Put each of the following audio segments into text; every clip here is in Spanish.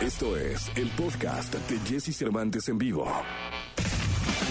Esto es el podcast de Jesse Cervantes en vivo.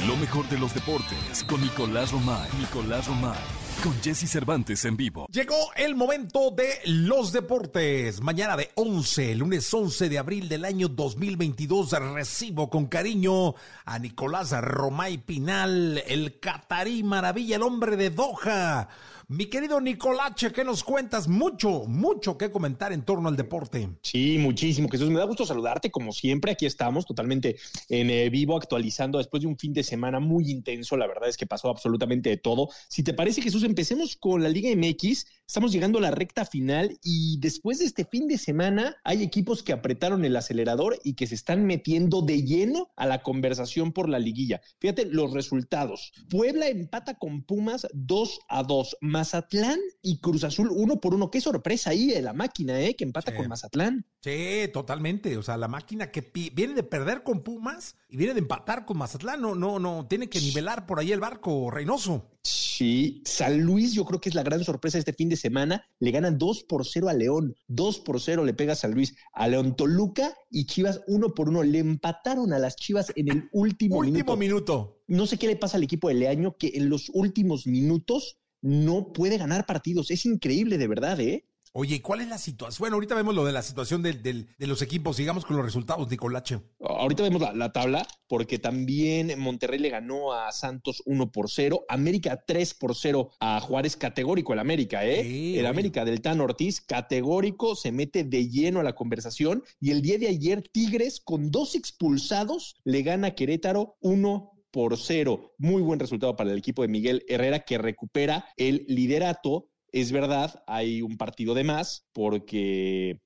Lo mejor de los deportes con Nicolás Romay. Nicolás Romay. Con Jesse Cervantes en vivo. Llegó el momento de los deportes. Mañana de 11, lunes 11 de abril del año 2022, recibo con cariño a Nicolás Romay Pinal, el catarí maravilla, el hombre de Doha. Mi querido Nicolache, ¿qué nos cuentas? Mucho, mucho que comentar en torno al deporte. Sí, muchísimo. Jesús, me da gusto saludarte como siempre. Aquí estamos totalmente en eh, vivo actualizando después de un fin de semana muy intenso. La verdad es que pasó absolutamente de todo. Si te parece, Jesús, empecemos con la Liga MX. Estamos llegando a la recta final y después de este fin de semana hay equipos que apretaron el acelerador y que se están metiendo de lleno a la conversación por la liguilla. Fíjate los resultados. Puebla empata con Pumas 2 a 2. Mazatlán y Cruz Azul uno por uno. Qué sorpresa ahí de la máquina, ¿eh? Que empata con Mazatlán. Sí, totalmente. O sea, la máquina que viene de perder con Pumas y viene de empatar con Mazatlán. No, no, no. Tiene que nivelar por ahí el barco, Reynoso. Sí, San Luis yo creo que es la gran sorpresa este fin de semana. Le ganan 2 por 0 a León, 2 por 0 le pega San Luis a León Toluca y Chivas 1 por 1. Le empataron a las Chivas en el último, último minuto. No sé qué le pasa al equipo de Leaño que en los últimos minutos no puede ganar partidos. Es increíble, de verdad, ¿eh? Oye, ¿cuál es la situación? Bueno, ahorita vemos lo de la situación de los equipos, sigamos con los resultados, Nicolache. Ahorita vemos la, tabla, porque también Monterrey le ganó a Santos 1 por 0, América 3 por 0 a Juárez, categórico el América, ¿eh? el América del Tan Ortiz, categórico, se mete de lleno a la conversación, y el día de ayer Tigres, con dos expulsados, le gana a Querétaro 1 por 0. Muy buen resultado para el equipo de Miguel Herrera, que recupera el liderato es verdad, hay un partido de más porque,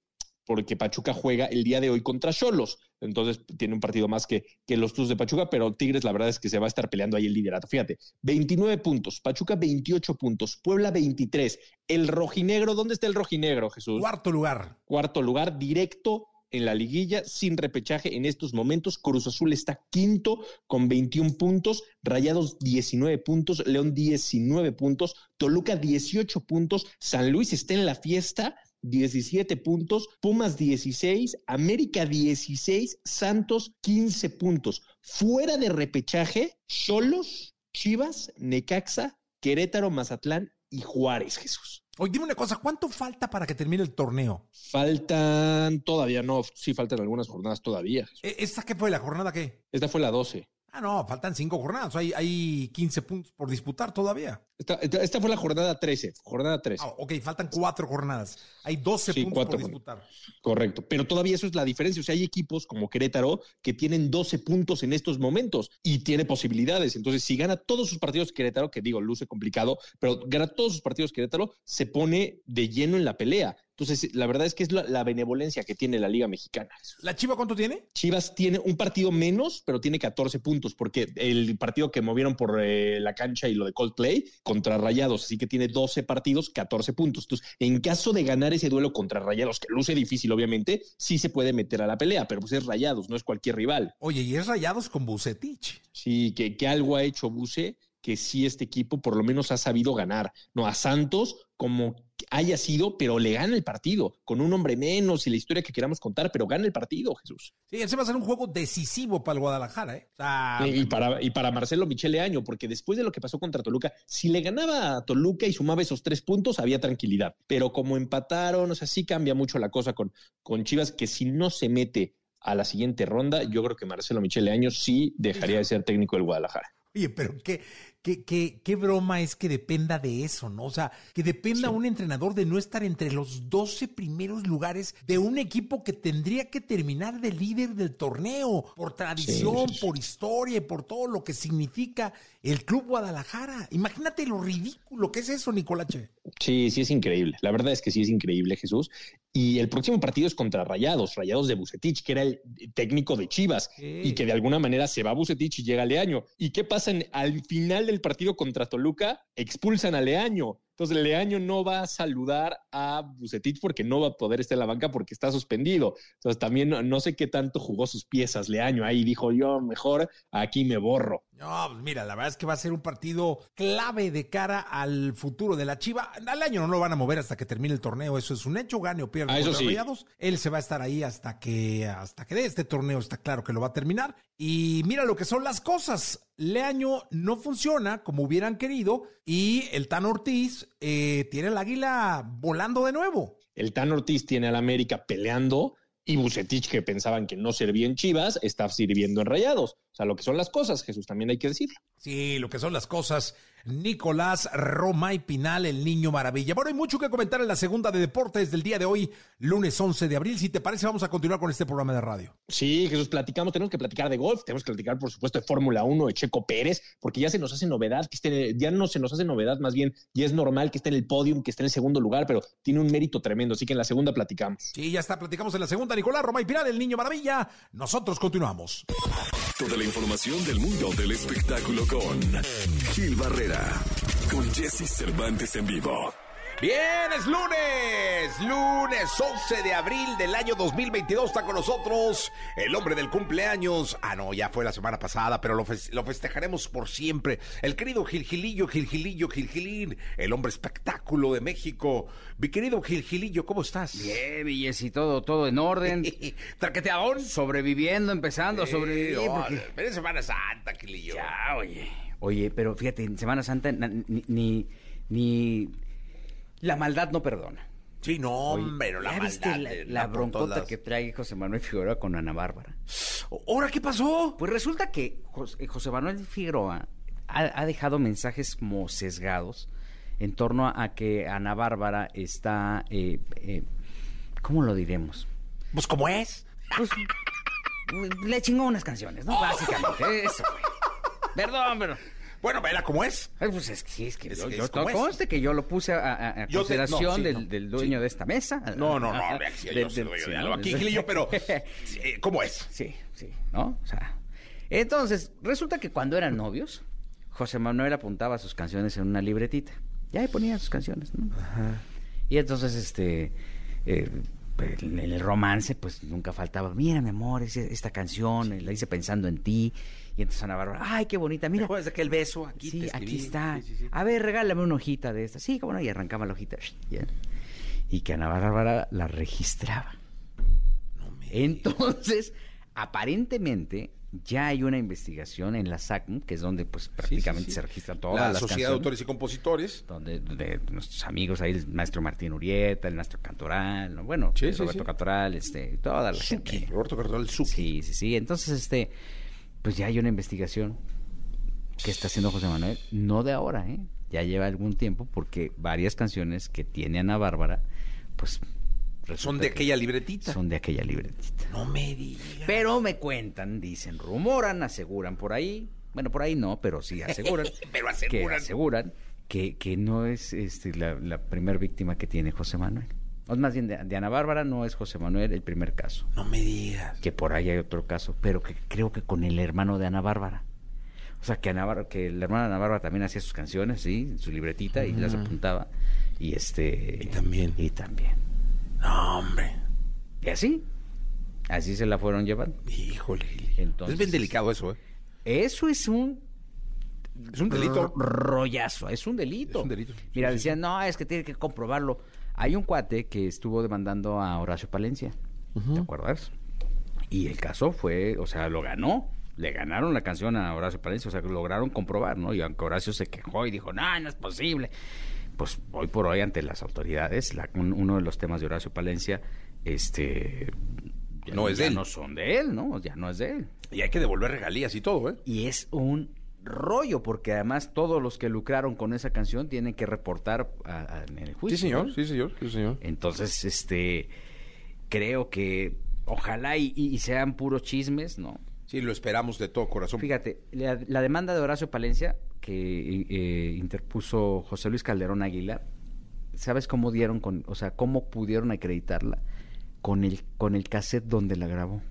porque Pachuca juega el día de hoy contra Cholos. Entonces tiene un partido más que, que los Tuzos de Pachuca, pero Tigres la verdad es que se va a estar peleando ahí el liderato. Fíjate, 29 puntos, Pachuca 28 puntos, Puebla 23. El rojinegro, ¿dónde está el rojinegro, Jesús? Cuarto lugar. Cuarto lugar, directo en la liguilla sin repechaje en estos momentos. Cruz Azul está quinto con 21 puntos, Rayados 19 puntos, León 19 puntos, Toluca 18 puntos, San Luis está en la fiesta 17 puntos, Pumas 16, América 16, Santos 15 puntos. Fuera de repechaje, Cholos, Chivas, Necaxa, Querétaro, Mazatlán y Juárez, Jesús. Oye, dime una cosa, ¿cuánto falta para que termine el torneo? Faltan todavía, no, sí faltan algunas jornadas todavía. ¿E-, ¿Esta qué fue? ¿La jornada qué? Esta fue la 12. Ah, no, faltan cinco jornadas. Hay, hay 15 puntos por disputar todavía. Esta, fue la jornada 13. Jornada 13. Ah, ok, faltan cuatro jornadas. Hay 12 puntos por disputar. Correcto. Pero todavía eso es la diferencia. O sea, hay equipos como Querétaro que tienen 12 puntos en estos momentos y tiene posibilidades. Entonces, si gana todos sus partidos Querétaro, que digo, luce complicado, pero gana todos sus partidos Querétaro, se pone de lleno en la pelea. Entonces, la verdad es que es la, benevolencia que tiene la Liga Mexicana. ¿La Chiva cuánto tiene? Chivas tiene un partido menos, pero tiene 14 puntos, porque el partido que movieron por eh, la cancha y lo de Coldplay contra Rayados, así que tiene 12 partidos, 14 puntos. Entonces, en caso de ganar ese duelo contra Rayados, que luce difícil, obviamente, sí se puede meter a la pelea, pero pues es Rayados, no es cualquier rival. Oye, y es Rayados con Bucetich. Sí, que, que algo ha hecho Buce que sí este equipo por lo menos ha sabido ganar. No, a Santos, como haya sido, pero le gana el partido, con un hombre menos y la historia que queramos contar, pero gana el partido, Jesús. Sí, ese va a ser un juego decisivo para el Guadalajara, ¿eh? y, para, y para Marcelo Michele Año, porque después de lo que pasó contra Toluca, si le ganaba a Toluca y sumaba esos tres puntos, había tranquilidad. Pero como empataron, o sea, sí cambia mucho la cosa con, con Chivas, que si no se mete a la siguiente ronda, yo creo que Marcelo Michele Año sí dejaría de ser técnico del Guadalajara. Oye, pero qué, qué, qué, qué broma es que dependa de eso, ¿no? O sea, que dependa un entrenador de no estar entre los 12 primeros lugares de un equipo que tendría que terminar de líder del torneo, por tradición, por historia y por todo lo que significa el Club Guadalajara. Imagínate lo ridículo que es eso, Nicolache. Sí, sí es increíble. La verdad es que sí es increíble, Jesús. Y el próximo partido es contra Rayados, Rayados de Bucetich, que era el técnico de Chivas y que de alguna manera se va a Bucetich y llega a Leaño. ¿Y qué pasa al final del partido contra Toluca? Expulsan a Leaño Entonces, Leaño no va a saludar a Bucetich porque no va a poder estar en la banca porque está suspendido. Entonces, también no, sé qué tanto jugó sus piezas Leaño ahí. Dijo yo, mejor aquí me borro. No, pues mira, la verdad es que va a ser un partido clave de cara al futuro de la Chiva. Al año no lo van a mover hasta que termine el torneo. Eso es un hecho. Gane o pierda ah, contra Rayados. Él se va a estar ahí hasta que, hasta que de este torneo está claro que lo va a terminar. Y mira lo que son las cosas. Leaño no funciona como hubieran querido y el Tan Ortiz eh, tiene el águila volando de nuevo. El Tan Ortiz tiene al América peleando y Bucetich, que pensaban que no servía en Chivas, está sirviendo en Rayados. O sea, lo que son las cosas, Jesús, también hay que decirlo. Sí, lo que son las cosas. Nicolás Roma y Pinal, el niño maravilla. Bueno, hay mucho que comentar en la segunda de deportes del día de hoy, lunes 11 de abril. Si te parece, vamos a continuar con este programa de radio. Sí, Jesús, platicamos, tenemos que platicar de golf, tenemos que platicar, por supuesto, de Fórmula 1, de Checo Pérez, porque ya se nos hace novedad, que esté, ya no se nos hace novedad, más bien, ya es normal que esté en el podium, que esté en el segundo lugar, pero tiene un mérito tremendo, así que en la segunda platicamos. Sí, ya está, platicamos en la segunda. Nicolás Roma y Pinal, el niño maravilla. Nosotros continuamos. Toda la información del mundo del espectáculo con Gil Barrera con Jesse Cervantes en vivo. Bien, es lunes, lunes 11 de abril del año 2022. Está con nosotros el hombre del cumpleaños. Ah, no, ya fue la semana pasada, pero lo, festejaremos por siempre. El querido Gilgilillo, Gilgilillo, Gilgilín, el hombre espectáculo de México. Mi querido Gilgilillo, ¿cómo estás? Bien, y todo, todo en orden. ¿Traqueteadón? Sobreviviendo, empezando a sobrevivir. Pero es Semana Santa, Gilillo. Ya, oye. Oye, pero fíjate, en Semana Santa ni, ni, la maldad no perdona. Sí, no, pero la maldad. La, la broncota que trae José Manuel Figueroa con Ana Bárbara. ¿Ahora qué pasó? Pues resulta que José, eh, Manuel Figueroa ha, dejado mensajes como sesgados en torno a, que Ana Bárbara está. Eh, eh, ¿Cómo lo diremos? Pues como es. Pues, le chingó unas canciones, ¿no? Básicamente, eso Perdón, pero... Bueno, vela cómo es. pues es que sí, es que yo, yo conste que yo lo puse a, consideración del, dueño de esta mesa. No, no, no, yo soy dueño de algo aquí, Gilillo, pero ¿cómo es? Sí, sí, ¿no? O sea, entonces, resulta que cuando eran novios, José Manuel apuntaba sus canciones en una libretita. Ya ahí ponía sus canciones, ¿no? Ajá. Y entonces, este, eh, en el romance, pues nunca faltaba, mira, mi amor, esta canción, la hice pensando en ti y entonces Ana Bárbara, ay, qué bonita, mira. ¿Te de aquel beso? Aquí sí, aquí está. a ver, regálame una hojita de esta. Sí, cómo no, y arrancaba la hojita. Y que Ana Bárbara la registraba. Entonces, aparentemente, ya hay una investigación en la SACM, que es donde pues prácticamente se registran todas la las Sociedad de Autores y Compositores. Donde, nuestros amigos ahí, el maestro Martín Urieta, el maestro Cantoral, bueno, Roberto Cantoral, este, toda la gente. Roberto Cantoral, Sí, sí, sí. Entonces, este pues ya hay una investigación que está haciendo José Manuel, no de ahora, ¿eh? ya lleva algún tiempo, porque varias canciones que tiene Ana Bárbara, pues... Son de aquella libretita. Son de aquella libretita. No me digas. Pero me cuentan, dicen, rumoran, aseguran por ahí, bueno, por ahí no, pero sí aseguran. pero aseguran. Que aseguran que, que no es este, la, la primer víctima que tiene José Manuel. O más bien, de, Ana Bárbara no es José Manuel el primer caso. No me digas. Que por ahí hay otro caso, pero que creo que con el hermano de Ana Bárbara. O sea, que, Ana que el hermano de Ana Bárbara también hacía sus canciones, sí, en su libretita y las apuntaba. Y este... Y también. Y también. No, hombre. Y así. Así se la fueron llevando. Híjole. Entonces, es bien delicado eso, ¿eh? Eso es un es un delito. Rollazo, es un delito. Es un delito. Mira, decían, no, es que tiene que comprobarlo. Hay un cuate que estuvo demandando a Horacio Palencia, ¿te acuerdas? Y el caso fue, o sea, lo ganó. Le ganaron la canción a Horacio Palencia, o sea, lograron comprobar, ¿no? Y aunque Horacio se quejó y dijo, no, no es posible. Pues hoy por hoy, ante las autoridades, uno de los temas de Horacio Palencia, este no es de él. no son de él, ¿no? Ya no es de él. Y hay que devolver regalías y todo, ¿eh? Y es un rollo, porque además todos los que lucraron con esa canción tienen que reportar en el juicio. Sí, señor, sí, señor, sí, señor. Entonces, este, creo que ojalá y, sean puros chismes, ¿no? Sí, lo esperamos de todo corazón. Fíjate, la, demanda de Horacio Palencia que eh, interpuso José Luis Calderón Aguilar, ¿sabes cómo dieron con, o sea, cómo pudieron acreditarla? Con el, con el cassette donde la grabó.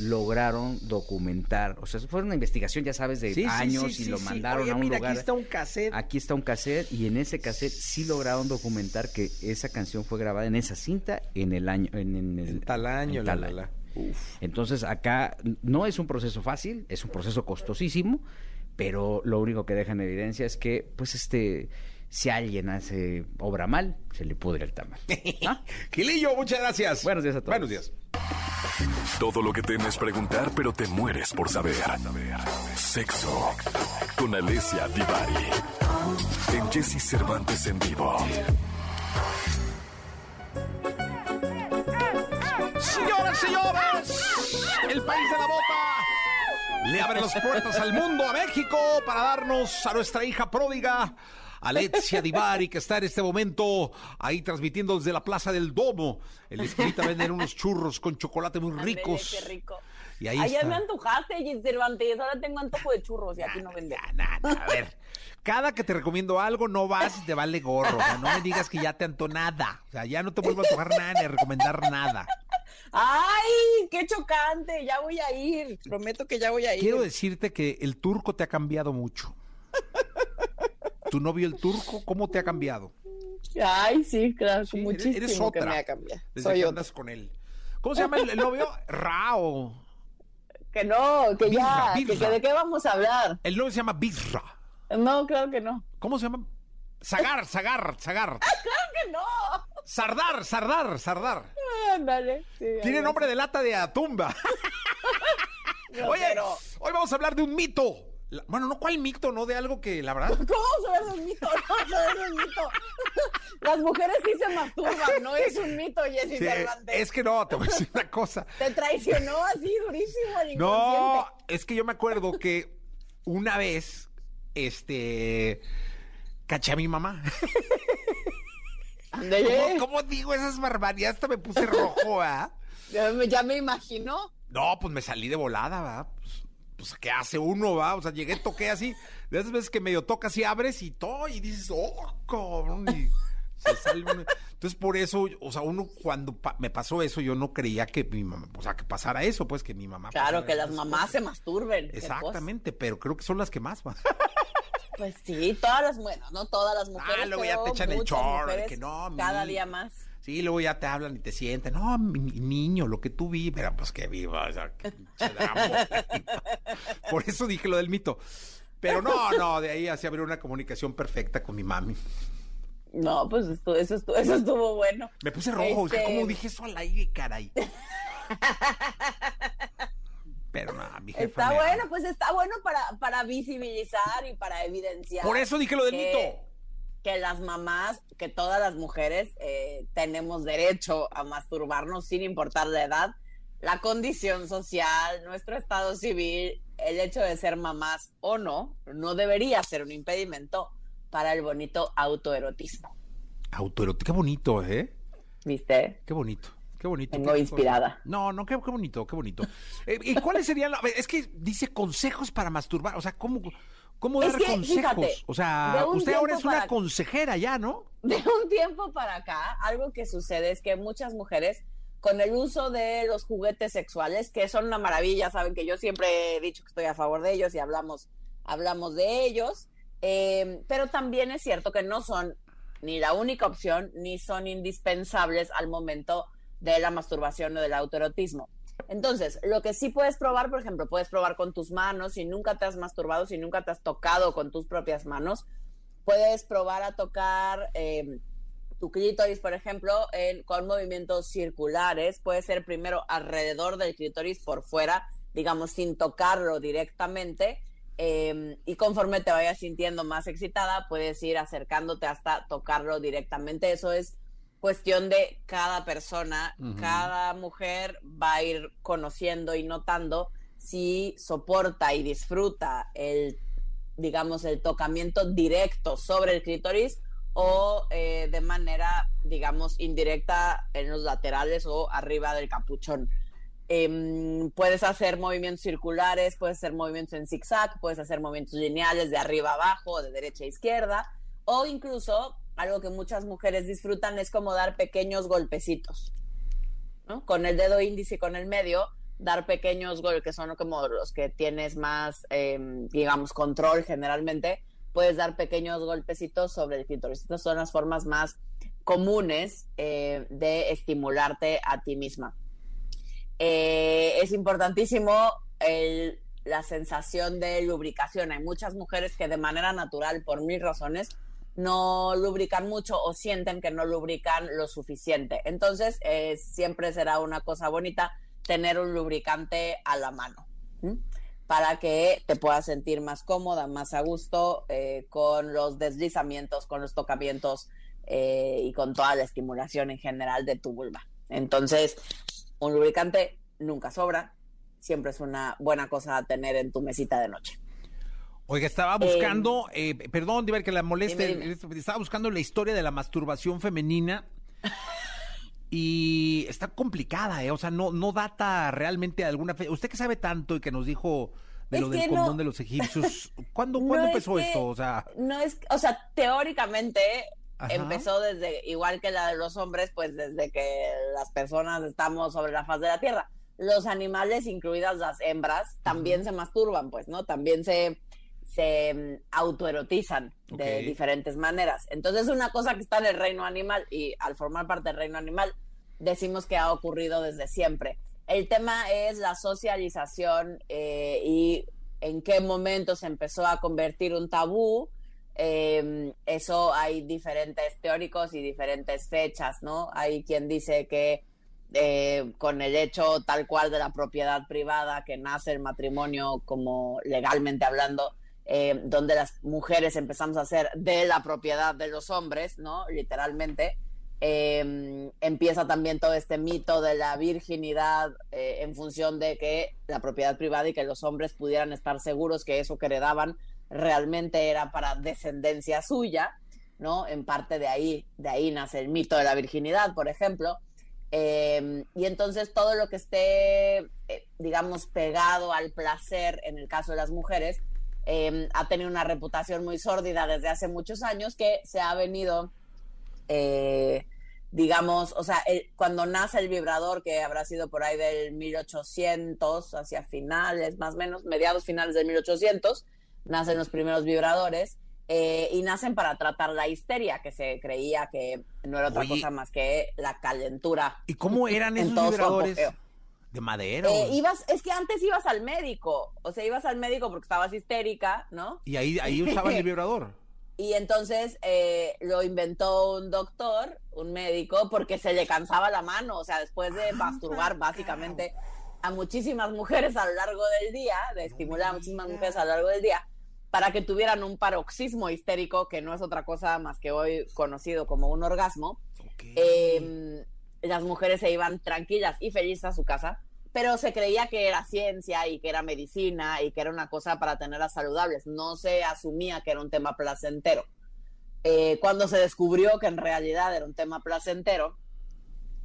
Lograron documentar, o sea, fue una investigación, ya sabes, de años y lo mandaron a un lugar. Aquí está un cassette. Aquí está un cassette y en ese cassette sí lograron documentar que esa canción fue grabada en esa cinta en el año, en, el tal año, la, la, Entonces acá no es un proceso fácil, es un proceso costosísimo, pero lo único que deja en evidencia es que, pues, este si alguien hace obra mal, se le pudre el tamal. ¿Ah? Gilillo, muchas gracias. Buenos días a todos. Buenos días. Todo lo que temes preguntar, pero te mueres por saber. Sexo con Alessia Divari. En Jesse Cervantes en vivo. Señoras, señores, el país de la bota le abre las puertas al mundo, a México, para darnos a nuestra hija pródiga Alexia Divari, que está en este momento ahí transmitiendo desde la Plaza del Domo. El esquinita venden unos churros con chocolate muy ricos. qué rico. Y ahí Ayer está. me antojaste, Cervantes. Ahora tengo antojo de churros y aquí no venden. Nah, nah, nah, a ver, cada que te recomiendo algo, no vas y te vale gorro. O sea, no me digas que ya te anto nada. O sea, ya no te vuelvo a antojar nada ni a recomendar nada. ¡Ay! ¡Qué chocante! Ya voy a ir. Prometo que ya voy a ir. Quiero decirte que el turco te ha cambiado mucho. ¿Tu novio el turco cómo te ha cambiado? Ay, sí, claro. Sí, muchísimo eres otra. que me ha cambiado. Desde Soy que otra. andas con él. ¿Cómo se llama el, el novio? Rao. Que no, que Birra, ya. Que, birra. que ¿De qué vamos a hablar? El novio se llama Birra. No, claro que no. ¿Cómo se llama? Zagar, Zagar, Zagar. ¡Claro que no! Sardar, Sardar, Sardar. Ándale. sí, Tiene nombre de lata de atumba. Oye, Pero, hoy vamos a hablar de un mito. La- Bueno, no cuál mito, no de algo que la verdad. ¿Cómo saber un mito? No saber un mito. Las mujeres sí se masturban, no es un mito, Jessy Sí, es que no, te voy a decir una cosa. Te traicionó así durísimo el No, es que yo me acuerdo que una vez, este, caché a mi mamá. ¿Cómo, cómo digo esas barbaridades? Hasta me puse rojo, ¿ah? Ya me, ya me imagino. No, pues me salí de volada, ¿va? Pues, pues, ¿qué hace uno, va? O sea, llegué, toqué así. De esas veces que medio tocas y abres y todo, y dices, oh, cabrón, y se sale uno. Entonces, por eso, o sea, uno cuando pa- me pasó eso, yo no creía que mi mamá, o sea, que pasara eso, pues, que mi mamá. Claro, que las mamás cosas. se masturben. Exactamente, pero creo que son las que más, va. Pues sí, todas las, bueno, no todas las mujeres. Ah, luego ya te echan el chor, que no, Cada día más. Sí, luego ya te hablan y te sienten. No, mi niño, lo que tú vi, pero pues que viva. O sea, que. Por eso dije lo del mito. Pero no, no, de ahí hacia abrir una comunicación perfecta con mi mami. No, pues esto, eso, estuvo, eso estuvo bueno. Me puse rojo, Este- ¿cómo dije eso al aire, caray? Pero no, mi jefa Está bueno, pues está bueno para, para visibilizar y para evidenciar. Por eso dije lo del que- mito. Que las mamás, que todas las mujeres eh, tenemos derecho a masturbarnos sin importar la edad, la condición social, nuestro estado civil, el hecho de ser mamás o no, no debería ser un impedimento para el bonito autoerotismo. Autoerótico, qué bonito, ¿eh? ¿Viste? Qué bonito. Qué bonito. Vengo qué inspirada. No, no, qué, qué bonito, qué bonito. Eh, ¿Y cuáles serían? la- Es que dice consejos para masturbar. O sea, ¿cómo, cómo Es dar que, consejos? fíjate, o sea, usted ahora es una consejera ya, ¿no? De un tiempo para acá, algo que sucede es que muchas mujeres, con el uso de los juguetes sexuales, que son una maravilla, saben que yo siempre he dicho que estoy a favor de ellos y hablamos, hablamos de ellos, eh, pero también es cierto que no son ni la única opción, ni son indispensables al momento de la masturbación o del autoerotismo. Entonces, lo que sí puedes probar, por ejemplo, puedes probar con tus manos, si nunca te has masturbado, si nunca te has tocado con tus propias manos, puedes probar a tocar eh, tu clítoris, por ejemplo, en- con movimientos circulares. Puede ser primero alrededor del clítoris por fuera, digamos, sin tocarlo directamente. eh, y conforme te vayas sintiendo más excitada, puedes ir acercándote hasta tocarlo directamente. Eso es cuestión de cada persona. Cada mujer va a ir conociendo y notando si soporta y disfruta el digamos, el tocamiento directo sobre el clítoris o eh, de manera, digamos, indirecta en los laterales o arriba del capuchón. Em, puedes hacer movimientos circulares, puedes hacer movimientos en zigzag, puedes hacer movimientos lineales de arriba a abajo, de derecha a izquierda, o incluso algo que muchas mujeres disfrutan es como dar pequeños golpecitos. Con el dedo índice y con el medio, dar pequeños golpes, que son como los que tienes más, em, digamos, control generalmente, puedes dar pequeños golpecitos sobre el clítoris. Estas son las formas más comunes eh, de estimularte a ti misma. Eh, es importantísimo la sensación de lubricación. Hay muchas mujeres que de manera natural, por mil razones, no lubrican mucho o sienten que no lubrican lo suficiente. Entonces, eh, siempre será una cosa bonita tener un lubricante a la mano para que te puedas sentir más cómoda, más a gusto eh, con los deslizamientos, con los tocamientos eh, y con toda la estimulación en general de tu vulva. Entonces, un lubricante nunca sobra, siempre es una buena cosa a tener en tu mesita de noche. Oiga, estaba buscando, eh, perdón, Diver, que la moleste, estaba buscando la historia de la masturbación femenina y está complicada, ¿eh? O sea, no, no data realmente alguna fe. Usted que sabe tanto y que nos dijo de lo del condón de los egipcios, ¿cuándo, empezó esto? O sea, no es, o sea, teóricamente empezó desde, igual que la de los hombres, pues desde que las personas estamos sobre la faz de la Tierra. Los animales, incluidas las hembras, también se masturban, pues, ¿no? También se se mm, autoerotizan de diferentes maneras. Entonces, una cosa que está en el reino animal y al formar parte del reino animal, decimos que ha ocurrido desde siempre. El tema es la socialización eh, y en qué momento se empezó a convertir un tabú. Em, eso hay diferentes teóricos y diferentes fechas, ¿no? Hay quien dice que eh, con el hecho tal cual de la propiedad privada que nace el matrimonio como legalmente hablando, eh, donde las mujeres empezamos a hacer de la propiedad de los hombres, ¿no? Literalmente. Eh, empieza también todo este mito de la virginidad eh, en función de que la propiedad privada y que los hombres pudieran estar seguros que eso que heredaban realmente era para descendencia suya, ¿no? En parte de ahí, de ahí nace el mito de la virginidad, por ejemplo. y entonces todo lo que esté, digamos, pegado al placer en el caso de las mujeres, Em, ha tenido una reputación muy sórdida desde hace muchos años que se ha venido, eh, digamos, o sea, cuando nace el vibrador, que habrá sido por ahí del 1800, hacia finales, más o menos, mediados finales del 1800, nacen los primeros vibradores. Eh, y nacen para tratar la histeria, que se creía que no era otra cosa más que la calentura. ¿Y cómo eran esos vibradores? ¿De madera? Eh, ibas, es que antes ibas al médico, o sea, ibas al médico porque estabas histérica, ¿no? Y ahí, ahí usaban el vibrador. Y entonces eh, lo inventó un doctor, un médico, porque se le cansaba la mano, o sea, después de ah, masturbar básicamente a muchísimas mujeres a lo largo del día, de estimular a muchísimas mujeres a lo largo del día, para que tuvieran un paroxismo histérico, que no es otra cosa más que hoy conocido como un orgasmo. Em, las mujeres se iban tranquilas y felices a su casa, pero se creía que era ciencia y que era medicina y que era una cosa para tenerlas saludables. No se asumía que era un tema placentero. Eh, cuando se descubrió que en realidad era un tema placentero,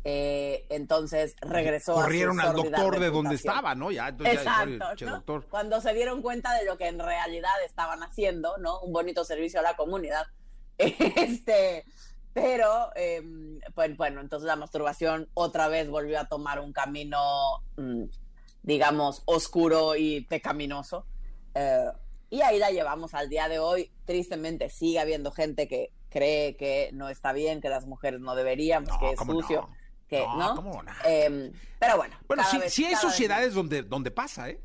eh, entonces regresó Corrieron al doctor de donde estaba, ¿no? Ya, Exacto. Cuando se dieron cuenta de lo que en realidad estaban haciendo, ¿no? Un bonito servicio a la comunidad. Este, pero, em, pues, bueno, entonces la masturbación otra vez volvió a tomar un camino, mm, digamos, oscuro y pecaminoso. Eh, y ahí la llevamos al día de hoy. Tristemente sigue habiendo gente que cree que no está bien, que las mujeres no deberíamos, que es sucio. Que, ¿no? Em, pero bueno. Bueno, sí, hay sociedades donde, donde pasa, ¿eh?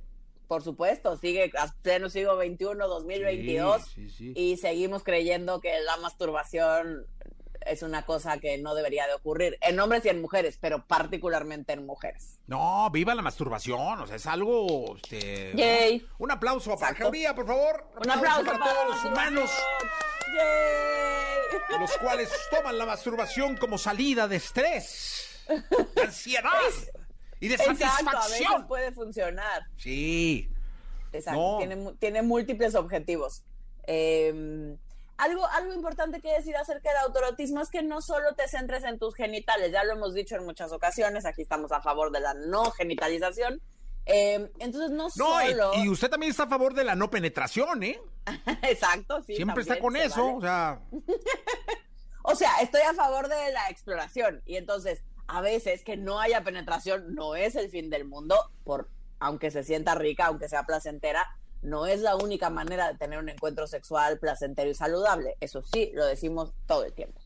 Por supuesto, sigue pleno siglo XXI, 2022, y seguimos creyendo que la masturbación es una cosa que no debería de ocurrir en hombres y en mujeres, pero particularmente en mujeres. No, viva la masturbación, o sea, es algo, este, un aplauso para Jauría, por favor. Un aplauso, para, todos los humanos. Los cuales toman la masturbación como salida de estrés, de ansiedad y de satisfacción. a veces puede funcionar. Sí. Exacto, tiene, tiene múltiples objetivos. Eh, algo, algo importante que decir acerca del autorotismo es que no solo te centres en tus genitales, ya lo hemos dicho en muchas ocasiones, aquí estamos a favor de la no genitalización. Eh, entonces no, solo... Y, usted también está a favor de la no penetración, ¿eh? Exacto, sí. Siempre está con eso, o sea... o sea, estoy a favor de la exploración y entonces a veces que no haya penetración no es el fin del mundo, por aunque se sienta rica, aunque sea placentera, no es la única manera de tener un encuentro sexual placentero y saludable. Eso sí, lo decimos todo el tiempo.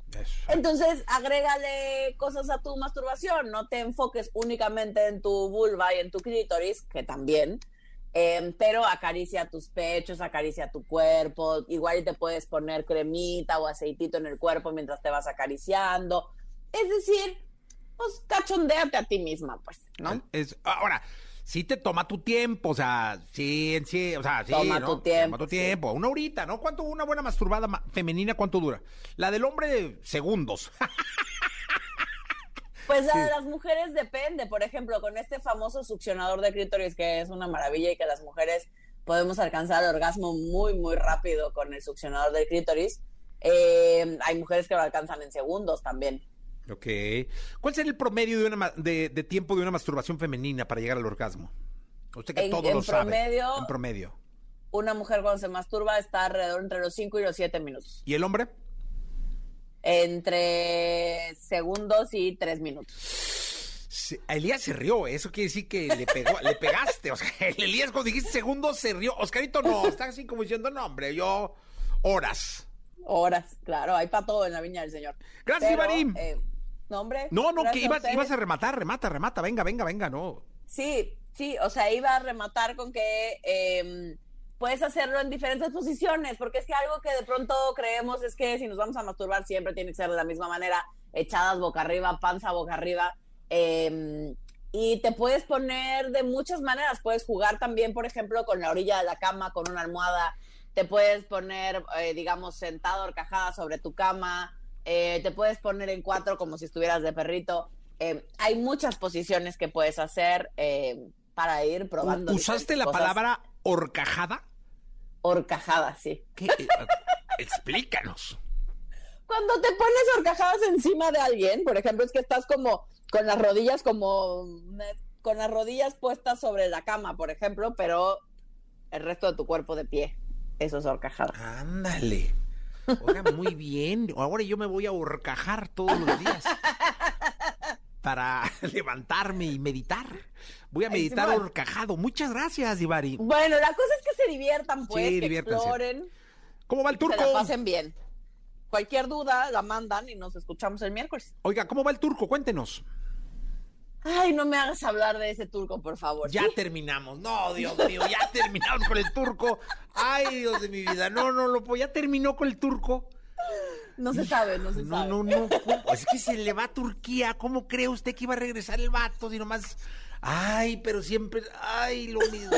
Entonces, agrégale cosas a tu masturbación, no te enfoques únicamente en tu vulva y en tu clítoris, que también, em, pero acaricia tus pechos, acaricia tu cuerpo, igual te puedes poner cremita o aceitito en el cuerpo mientras te vas acariciando. Es decir, pues cachondeate a ti misma, pues, ¿no? Es, ahora, sí te toma tu tiempo, o sea, sí, sí, o sea, sí, toma ¿no? tu tiempo. Toma tu tiempo, una horita, ¿no? ¿Cuánto una buena masturbada femenina cuánto dura? La del hombre segundos. Pues la de las mujeres depende, por ejemplo, con este famoso succionador de clítoris que es una maravilla y que las mujeres podemos alcanzar el orgasmo muy, muy rápido con el succionador de clítoris. Eh, hay mujeres que lo alcanzan en segundos también. Ok. ¿Cuál sería el promedio de, una, de, tiempo de una masturbación femenina para llegar al orgasmo? Usted que en, todo lo promedio, sabe. En promedio. Una mujer cuando se masturba está alrededor entre los 5 y los 7 minutos. ¿Y el hombre? Entre segundos y 3 minutos. Elías se rió, eso quiere decir que le pegó, le pegaste. O sea, Elías cuando dijiste segundos se rió. Oscarito no, está así como diciendo, no, hombre, yo horas. Horas, claro, hay para todo en la viña del Señor. Gracias, Ibarín. Eh, no, hombre. No, no, que ibas, ibas, a rematar, remata, remata, venga, venga, venga, no. Sí, sí, o sea, iba a rematar con que eh, puedes hacerlo en diferentes posiciones, porque es que algo que de pronto creemos es que si nos vamos a masturbar siempre tiene que ser de la misma manera, echadas boca arriba, panza boca arriba. Eh, y te puedes poner de muchas maneras, puedes jugar también, por ejemplo, con la orilla de la cama, con una almohada, te puedes poner, eh, digamos, sentado, horcajada sobre tu cama, eh, te puedes poner en cuatro como si estuvieras de perrito. Eh, hay muchas posiciones que puedes hacer para ir probando. ¿Usaste la palabra horcajada? Horcajada, sí. ¿Qué? Explícanos. Cuando te pones horcajadas encima de alguien, por ejemplo, es que estás como con las rodillas como con las rodillas puestas sobre la cama, por ejemplo, pero el resto de tu cuerpo de pie. Eso es horcajadas. Ándale. Oiga, muy bien. Ahora yo me voy a horcajar todos los días. Para levantarme y meditar. Voy a meditar horcajado. Muchas gracias, Ivari. Bueno, la cosa es que se diviertan, pues, que exploren. ¿Cómo va el turco? Que se la pasen bien. Cualquier duda la mandan y nos escuchamos el miércoles. Oiga, ¿cómo va el turco? Cuéntenos. Ay, no me hagas hablar de ese turco, por favor. Ya terminamos. No, Dios mío, ya terminamos con el turco. Ay, Dios de mi vida. No, no, lo ya terminó con el turco. No se sabe, no se no, sabe. No, no, no. Es que se le va a Turquía. ¿Cómo cree usted que iba a regresar el vato? Si nomás. Ay, pero siempre. Ay, lo mismo.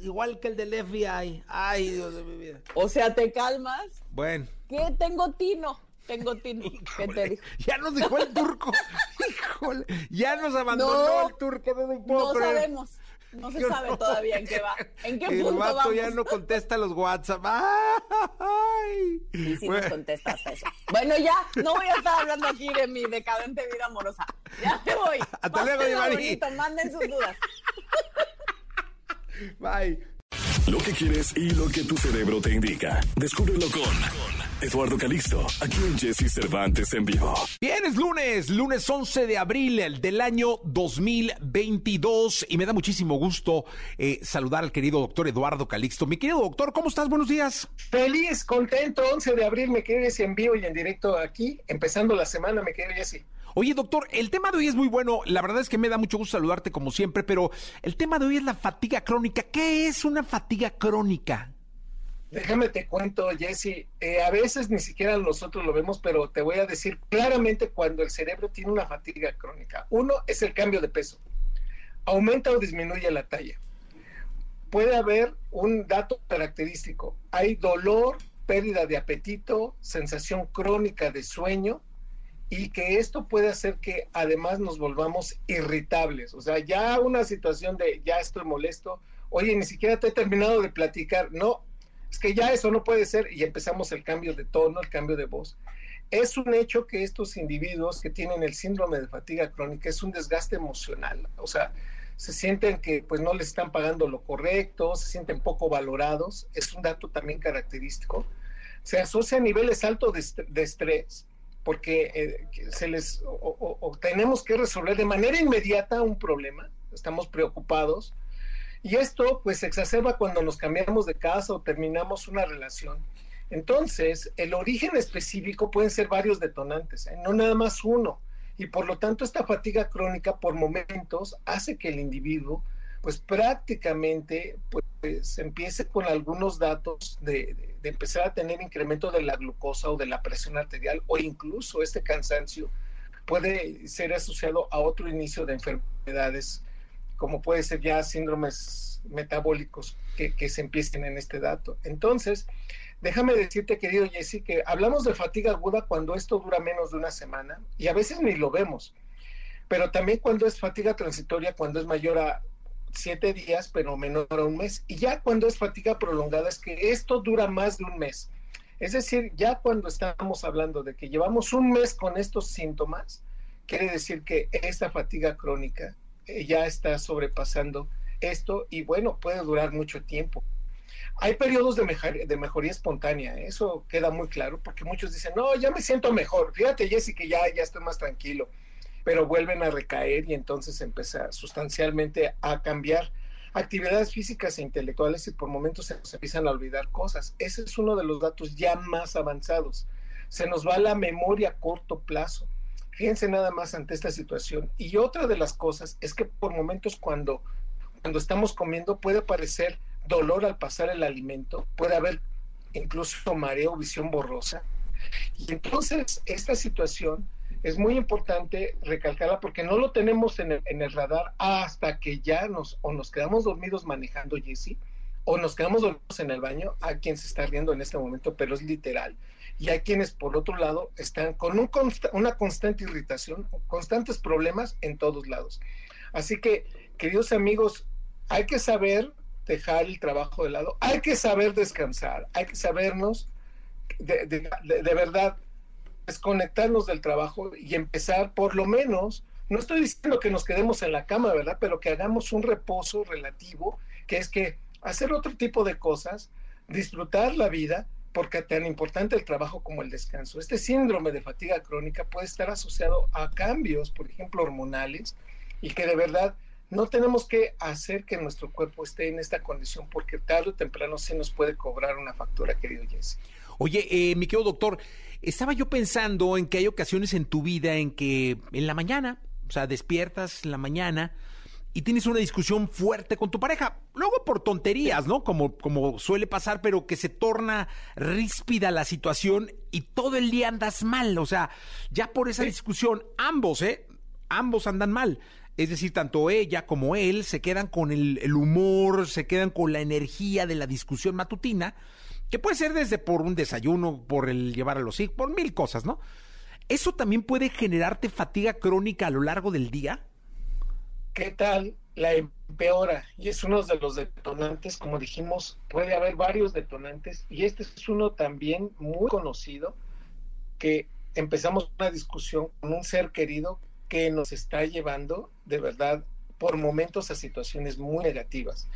Igual que el del FBI. Ay, Dios de mi vida. O sea, ¿te calmas? Bueno. ¿Qué tengo tino? Tengo tino. ¿Qué te dijo? Ya nos dejó el turco. Híjole. Ya nos abandonó No. el turco. No lo puedo No creer. sabemos. No se sabe no. todavía en qué va. ¿En qué El punto vato vamos? ya no contesta los WhatsApp. Ay. Sí, sí Bueno. nos contesta hasta eso. Bueno, ya, no voy a estar hablando aquí de mi decadente vida amorosa. Ya me voy. Hasta luego, bonito, manden sus dudas. Bye. Lo que quieres y lo que tu cerebro te indica. Descúbrelo con Eduardo Calixto, aquí en Jesse Cervantes en vivo. Bien, es lunes, lunes 11 de abril del año 2022 y me da muchísimo gusto eh, saludar al querido doctor Eduardo Calixto. Mi querido doctor, ¿cómo estás? Buenos días. Feliz, contento, 11 de abril, me querido Jesse, en vivo y en directo aquí, empezando la semana, me querido Jesse. Oye, doctor, el tema de hoy es muy bueno. La verdad es que me da mucho gusto saludarte como siempre, pero el tema de hoy es la fatiga crónica. ¿Qué es una fatiga crónica? Déjame te cuento, Jesse, eh, a veces ni siquiera nosotros lo vemos, pero te voy a decir claramente cuando el cerebro tiene una fatiga crónica. Uno es el cambio de peso. Aumenta o disminuye la talla. Puede haber un dato característico. Hay dolor, pérdida de apetito, sensación crónica de sueño y que esto puede hacer que además nos volvamos irritables. O sea, ya una situación de ya estoy molesto, oye, ni siquiera te he terminado de platicar. No, es que ya eso no puede ser y empezamos el cambio de tono, el cambio de voz. Es un hecho que estos individuos que tienen el síndrome de fatiga crónica es un desgaste emocional, o sea, se sienten que pues no les están pagando lo correcto, se sienten poco valorados, es un dato también característico. Se asocia a niveles altos de, est- de estrés, porque eh, se les o, tenemos que resolver de manera inmediata un problema, estamos preocupados y esto pues se exacerba cuando nos cambiamos de casa o terminamos una relación. Entonces, el origen específico pueden ser varios detonantes, ¿eh? no nada más uno. Y por lo tanto, esta fatiga crónica por momentos hace que el individuo pues prácticamente pues empiece con algunos datos de, empezar a tener incremento de la glucosa o de la presión arterial o incluso este cansancio puede ser asociado a otro inicio de enfermedades como puede ser ya síndromes metabólicos que, que se empiecen en este dato. Entonces, déjame decirte, querido Jesse, que hablamos de fatiga aguda cuando esto dura menos de una semana y a veces ni lo vemos, pero también cuando es fatiga transitoria, cuando es mayor a siete días, pero menor a un mes. Y ya cuando es fatiga prolongada es que esto dura más de un mes. Es decir, ya cuando estamos hablando de que llevamos un mes con estos síntomas, quiere decir que esta fatiga crónica eh, ya está sobrepasando esto y bueno, puede durar mucho tiempo. Hay periodos de, mejoría espontánea, ¿eh? eso queda muy claro, porque muchos dicen, no, ya me siento mejor, fíjate Jessy que ya, ya estoy más tranquilo pero vuelven a recaer y entonces empieza sustancialmente a cambiar actividades físicas e intelectuales y por momentos se nos empiezan a olvidar cosas. Ese es uno de los datos ya más avanzados. Se nos va la memoria a corto plazo. Fíjense nada más ante esta situación. Y otra de las cosas es que por momentos cuando, cuando estamos comiendo puede aparecer dolor al pasar el alimento, puede haber incluso mareo, visión borrosa. Y entonces esta situación es muy importante recalcarla porque no lo tenemos en el, radar hasta que ya nos o nos quedamos dormidos manejando Jesse o nos quedamos dormidos en el baño, a quien se está riendo en este momento, pero es literal. Y hay quienes, por otro lado, están con un una constante irritación, constantes problemas en todos lados. Así que, queridos amigos, hay que saber dejar el trabajo de lado, hay que saber descansar, hay que sabernos de verdad desconectarnos del trabajo y empezar por lo menos, no estoy diciendo que nos quedemos en la cama, ¿verdad? Pero que hagamos un reposo relativo, que es que hacer otro tipo de cosas, disfrutar la vida, porque tan importante el trabajo como el descanso. Este síndrome de fatiga crónica puede estar asociado a cambios, por ejemplo, hormonales, y que de verdad no tenemos que hacer que nuestro cuerpo esté en esta condición, porque tarde o temprano se nos puede cobrar una factura, querido Jesse. Oye, eh, mi querido doctor, estaba yo pensando en que hay ocasiones en tu vida en que en la mañana, o sea, despiertas en la mañana y tienes una discusión fuerte con tu pareja, luego por tonterías, ¿no? Como, como suele pasar, pero que se torna ríspida la situación y todo el día andas mal, o sea, ya por esa discusión, ambos, ¿eh? Ambos andan mal. Es decir, tanto ella como él se quedan con el, el humor, se quedan con la energía de la discusión matutina que puede ser desde por un desayuno, por el llevar a los hijos, por mil cosas, ¿no? ¿Eso también puede generarte fatiga crónica a lo largo del día? ¿Qué tal? La empeora y es uno de los detonantes, como dijimos, puede haber varios detonantes y este es uno también muy conocido que empezamos una discusión con un ser querido que nos está llevando de verdad por momentos a situaciones muy negativas.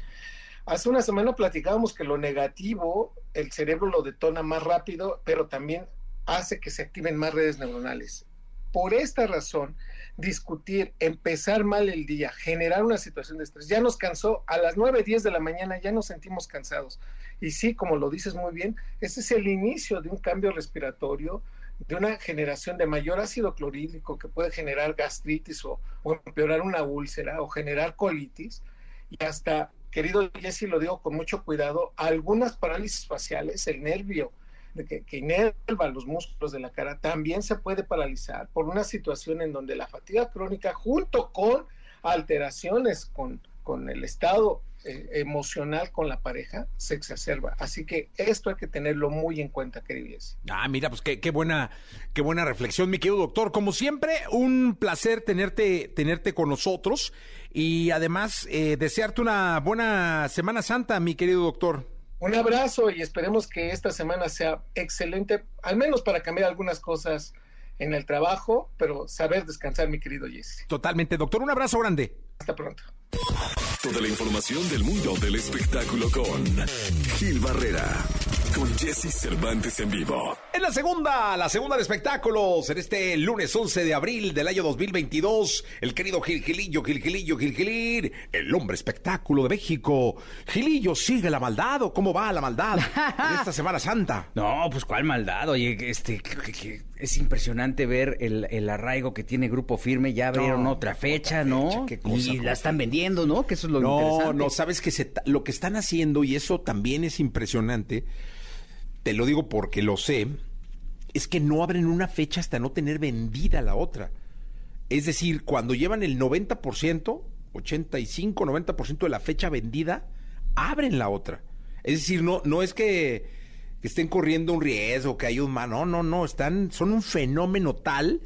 Hace una semana platicábamos que lo negativo, el cerebro lo detona más rápido, pero también hace que se activen más redes neuronales. Por esta razón, discutir, empezar mal el día, generar una situación de estrés, ya nos cansó, a las 9, 10 de la mañana ya nos sentimos cansados. Y sí, como lo dices muy bien, ese es el inicio de un cambio respiratorio, de una generación de mayor ácido clorhídrico que puede generar gastritis o, o empeorar una úlcera o generar colitis y hasta querido Jesse, lo digo con mucho cuidado, algunas parálisis faciales, el nervio que, inerva los músculos de la cara, también se puede paralizar por una situación en donde la fatiga crónica junto con alteraciones con, con el estado eh, emocional con la pareja se exacerba. Así que esto hay que tenerlo muy en cuenta, queridos. Ah, mira, pues qué, qué, buena, qué buena reflexión, mi querido doctor. Como siempre, un placer tenerte, tenerte con nosotros y además eh, desearte una buena Semana Santa, mi querido doctor. Un abrazo y esperemos que esta semana sea excelente, al menos para cambiar algunas cosas en el trabajo, pero saber descansar, mi querido Jesse. Totalmente, doctor. Un abrazo grande. Hasta pronto. Toda la información del mundo del espectáculo con Gil Barrera, con Jesse Cervantes en vivo. En la segunda, la segunda de espectáculos, en este lunes 11 de abril del año 2022, el querido Gil Gilillo, Gil Gilillo, Gil Gilir, el hombre espectáculo de México. Gilillo, ¿sigue la maldad o cómo va la maldad en esta Semana Santa? No, pues cuál maldad, oye, este, que- que- que es impresionante ver el, el arraigo que tiene Grupo Firme, ya abrieron No, otra fecha, otra ¿no? fecha, qué cosa, y la están vendiendo, ¿no? Que eso es lo No, interesante. no, sabes que se lo que están haciendo, y eso también es impresionante, te lo digo porque lo sé, es que no abren una fecha hasta no tener vendida la otra. Es decir, cuando llevan el 90%, 85, 90% de la fecha vendida, abren la otra. Es decir, no, no es que, estén corriendo un riesgo, que hay un ma- no, no, no, están, son un fenómeno tal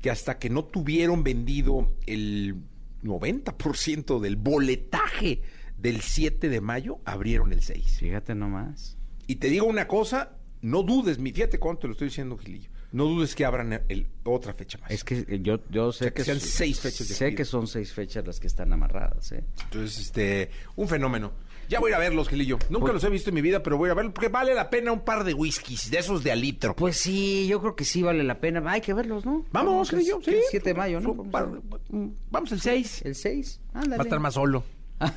que hasta que no tuvieron vendido el 90% del boletaje del 7 de mayo, abrieron el 6. Fíjate nomás. Y te digo una cosa, no dudes, mi fíjate cuánto te lo estoy diciendo, Gilillo. No dudes que abran el, otra fecha más. Es que yo, yo sé sea, que que, sean seis fechas de Sé que son seis fechas las que están amarradas, ¿eh? Entonces, este, un fenómeno. Ya voy a ir a verlos, Gilillo. Nunca Pues- los he visto en mi vida, pero voy a verlos porque vale la pena un par de whiskies, de esos de a litro. Pues sí, yo creo que sí vale la pena. Hay que verlos, ¿no? Vamos, Gilillo, sí. es 7 de mayo, ¿no? Vamos, par- a- Vamos el 6. El 6. Ándale. Va a estar más solo.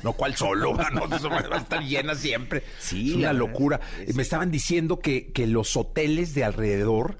No, ¿cuál solo? No, va a estar llena siempre. Sí, es una la locura. es que Me estaban diciendo que, que los hoteles de alrededor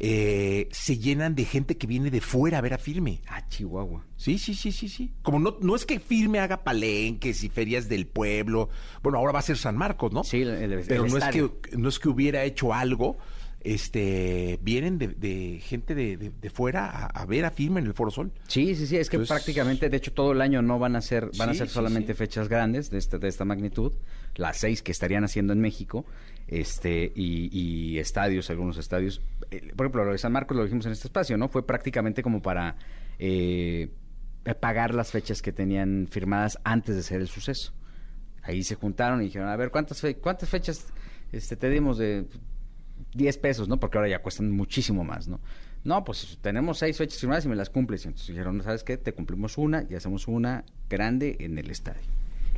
eh, se llenan de gente que viene de fuera a ver a Firme. Ah, Chihuahua. Sí, sí, sí, sí, sí. Como no, no es que Firme haga palenques y ferias del pueblo. Bueno, ahora va a ser San Marcos, ¿no? Sí, el- el- Pero el no es que no es que hubiera hecho algo. Este, vienen de, de gente de, de- de fuera a, a ver a Firme en el Foro Sol. Sí, sí, sí, es que Entonces- prácticamente, de hecho, todo el año no van a ser, van a ser solamente sí. fechas grandes de, este, de esta magnitud, las seis que estarían haciendo en México, este, y, y estadios, algunos estadios. Eh, Por ejemplo, lo de San Marcos lo dijimos en este espacio, ¿no? Fue prácticamente como para eh, pagar las fechas que tenían firmadas antes de ser el suceso. Ahí se juntaron y dijeron, a ver, ¿cuántas, fe- cuántas fechas este, te dimos de 10 pesos, ¿no? Porque ahora ya cuestan muchísimo más, ¿no? No, pues tenemos seis fechas firmadas y me las cumples. Y entonces dijeron, ¿sabes qué? Te cumplimos una y hacemos una grande en el estadio.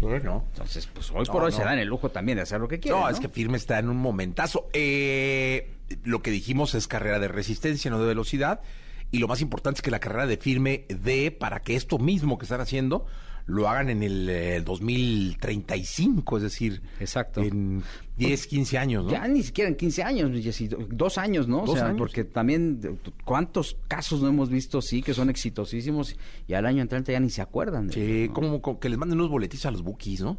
Bueno. Entonces, pues hoy No, por hoy no. se dan el lujo también de hacer lo que quieren. No, No, es que Firme está en un momentazo. Eh, lo que dijimos es carrera de resistencia, no de velocidad. Y lo más importante es que la carrera de Firme dé para que esto mismo que están haciendo lo hagan en el eh, 2035, es decir, Exacto. en 10, 15 años, ¿no? Ya ni siquiera en 15 años, dos años, ¿no? Dos o sea, años. porque también, ¿cuántos casos no hemos visto, sí, que son exitosísimos y al año entrante ya ni se acuerdan? de Sí, eso, ¿no? como, como que les manden unos boletitos a los bookies, ¿no?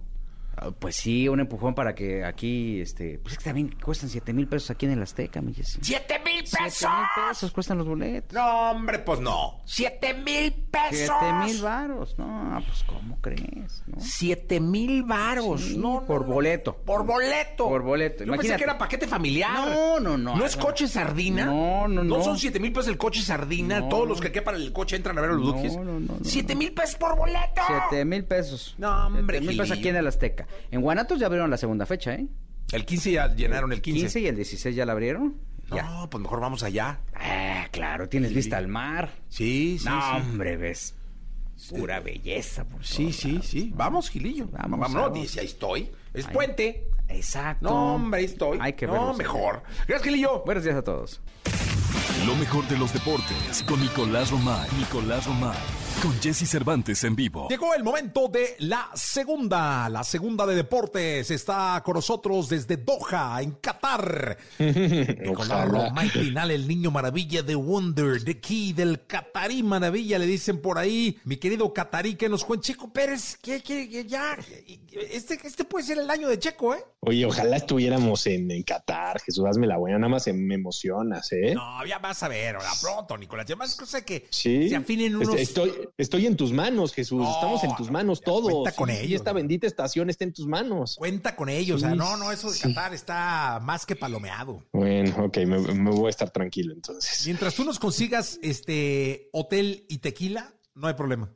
Pues sí, un empujón para que aquí, este, pues es que también cuestan 7 mil pesos aquí en el Azteca, mi Jessy. ¡Siete mil Siete mil pesos cuestan los boletos. No, hombre, pues no. ¡Siete mil pesos! Siete mil varos. No, pues ¿cómo crees? ¿no? ¡Siete mil varos! Sí, no, por boleto. Por boleto. Por boleto. Yo pensé que era paquete familiar. No, no, no. ¿No es no. coche sardina? No, no, no. ¿No son siete mil pesos el coche sardina? No. Todos los que quepan en el coche entran a ver a los No, duques. no, no, no, ¡Siete mil pesos por boleto! Siete mil pesos. No, hombre, Siete mil pesos aquí en el Azteca. En Guanatos ya abrieron la segunda fecha, ¿eh? El 15 ya llenaron el 15. 15 y el 16 ya la abrieron. Ya. No, pues mejor vamos allá. Ah, claro, tienes vista al mar. Sí, sí, no, sí. hombre, ves. Pura belleza, por Sí, sí, lados, sí. ¿no? Vamos, Gilillo. Vamos, Vamos, no, dice, ahí estoy. Es Ay. puente. Exacto. No, hombre, ahí estoy. Hay que No, verlos. mejor. Gracias, Gilillo. Buenos días a todos. Lo mejor de los deportes con Nicolás Romay. Nicolás Romay. Con Jesse Cervantes en vivo. Llegó el momento de la segunda, la segunda de deportes. Está con nosotros desde Doha, en Qatar. Nicolás Romay Pinal, el niño maravilla de Wonder, de Key, del Qatarí Maravilla, le dicen por ahí. Mi querido Qatarí, que nos cuenta Checo Pérez, que, que- que ya, este, este puede ser el año de Checo, ¿eh? Oye, ojalá estuviéramos en, en Qatar. Jesús, hazme la buena. Nada más me emocionas, ¿eh? No, ya vas a ver, ahora pronto, Nicolás. Ya más cosa que Sí. se afinen Est- unos... Estoy, estoy en tus manos, Jesús. No, Estamos en tus manos todos. cuenta con Sí, ellos, esta ¿no? bendita estación está en tus manos. Cuenta con ellos, o sea, no, no, eso de. Qatar está más que palomeado. Bueno, ok, me, me voy a estar tranquilo entonces. Mientras tú nos consigas este hotel y tequila, no hay problema.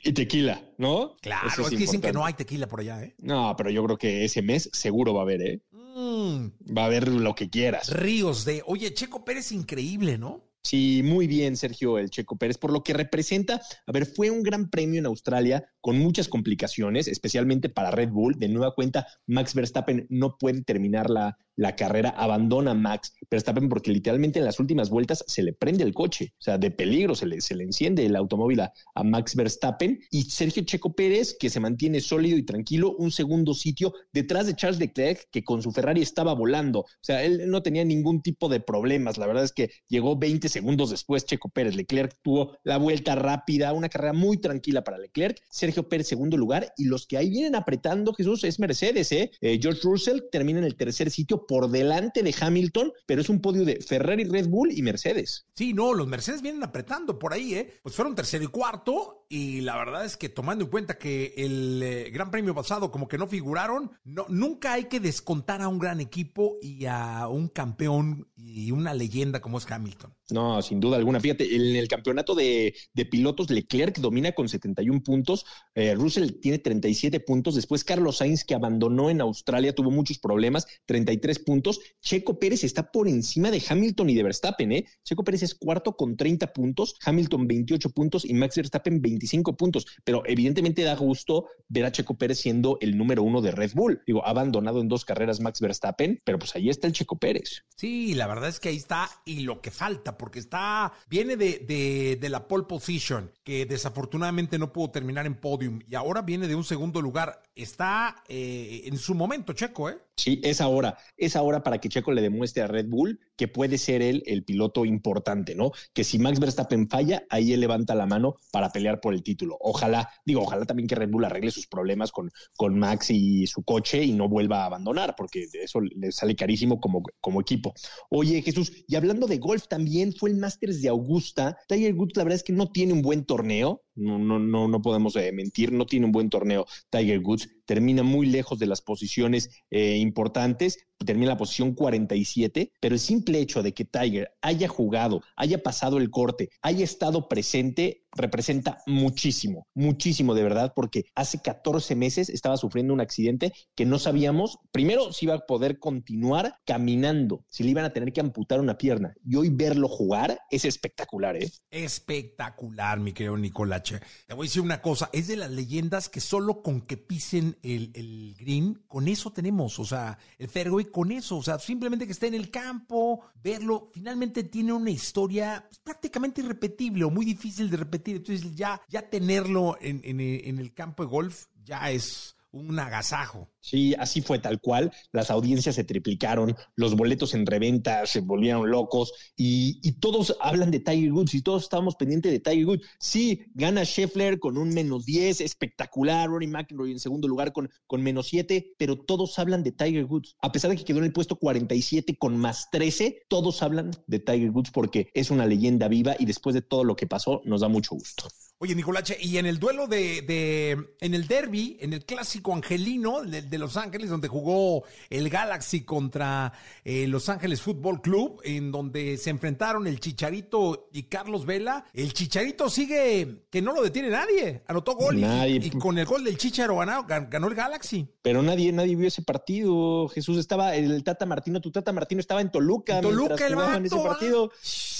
Y tequila, ¿no? Claro, Eso es, que dicen que no hay tequila por allá, ¿eh? No, pero yo creo que ese mes seguro va a haber, ¿eh? Mm, Va a haber lo que quieras. ríos de. Oye, Checo Pérez, increíble, ¿no? Sí, muy bien, Sergio el Checo Pérez, por lo que representa, a ver, fue un gran premio en Australia con muchas complicaciones, especialmente para Red Bull. De nueva cuenta, Max Verstappen no puede terminar la, la carrera, abandona Max Verstappen porque literalmente en las últimas vueltas se le prende el coche, o sea, de peligro se le, se le enciende el automóvil a, a Max Verstappen. Y Sergio Checo Pérez, que se mantiene sólido y tranquilo, un segundo sitio detrás de Charles Leclerc, que con su Ferrari estaba volando, o sea, él no tenía ningún tipo de problemas, la verdad es que llegó 20 segundos después Checo Pérez, Leclerc tuvo la vuelta rápida, una carrera muy tranquila para Leclerc, Sergio Pérez segundo lugar. Y los que ahí vienen apretando, Jesús, es Mercedes, ¿eh? eh George Russell termina en el tercer sitio por delante de Hamilton, pero es un podio de Ferrari, Red Bull y Mercedes. Sí, no, los Mercedes vienen apretando por ahí, ¿eh? Pues fueron tercero y cuarto y la verdad es que tomando en cuenta que el eh, Gran Premio pasado como que no figuraron, no, nunca hay que descontar a un gran equipo y a un campeón y una leyenda como es Hamilton. No, sin duda alguna. Fíjate, en el campeonato de, pilotos, Leclerc domina con 71 puntos, eh, Russell tiene 37 puntos, después Carlos Sainz, que abandonó en Australia, tuvo muchos problemas, 33 puntos. Checo Pérez está por encima de Hamilton y de Verstappen, ¿eh? Checo Pérez es cuarto con 30 puntos, Hamilton 28 puntos y Max Verstappen 25 puntos. Pero evidentemente da gusto ver a Checo Pérez siendo el número uno de Red Bull. Digo, ha abandonado en dos carreras Max Verstappen, pero pues ahí está el Checo Pérez. Sí, la verdad es que ahí está y lo que falta porque está, viene de, de, la pole position, que desafortunadamente no pudo terminar en podium, y ahora viene de un segundo lugar. Está eh, en su momento, Checo, ¿eh? Sí, es ahora, es ahora para que Checo le demuestre a Red Bull que puede ser él el piloto importante, ¿no? Que si Max Verstappen falla, ahí él levanta la mano para pelear por el título. Ojalá, digo, ojalá también que Red Bull arregle sus problemas con, con Max y su coche y no vuelva a abandonar, porque eso le sale carísimo como, como equipo. Oye, Jesús, y hablando de golf también, fue el Masters de Augusta. Tiger Woods, la verdad es que no tiene un buen torneo, no, no, no, no podemos eh, mentir, no tiene un buen torneo Tiger Woods, termina muy lejos de las posiciones eh, importantes, termina la posición 47, pero el simple hecho de que Tiger haya jugado, haya pasado el corte, haya estado presente, representa muchísimo, muchísimo de verdad, porque hace 14 meses estaba sufriendo un accidente que no sabíamos, primero, si iba a poder continuar caminando, si le iban a tener que amputar una pierna, y hoy verlo jugar es espectacular, ¿eh? Espectacular, mi querido Nicolache. Te voy a decir una cosa, es de las leyendas que solo con que pisen el, el green, con eso tenemos, o sea, el fairway con eso, o sea, simplemente que esté en el campo, verlo, finalmente tiene una historia pues, prácticamente irrepetible o muy difícil de repetir, entonces ya, ya tenerlo en, en el campo de golf ya es un agasajo. Sí, así fue tal cual. Las audiencias se triplicaron, los boletos en reventa se volvieron locos y, todos hablan de Tiger Woods y todos estábamos pendientes de Tiger Woods. Sí, gana Scheffler con un menos 10, espectacular. Rory McIlroy en segundo lugar con, con menos 7, pero todos hablan de Tiger Woods. A pesar de que quedó en el puesto 47 con más 13, todos hablan de Tiger Woods porque es una leyenda viva y después de todo lo que pasó, nos da mucho gusto. Oye, Nicolache, y en el duelo de, de en el derby, en el clásico angelino de, Los Ángeles, donde jugó el Galaxy contra eh, Los Ángeles Fútbol Club, en donde se enfrentaron el Chicharito y Carlos Vela, el Chicharito sigue que no lo detiene nadie, anotó gol y, con el gol del Chicharo ganó, ganó el Galaxy. Pero nadie, nadie vio ese partido. Jesús estaba, el Tata Martino, tu Tata Martino estaba en Toluca. Toluca el vato, ese partido.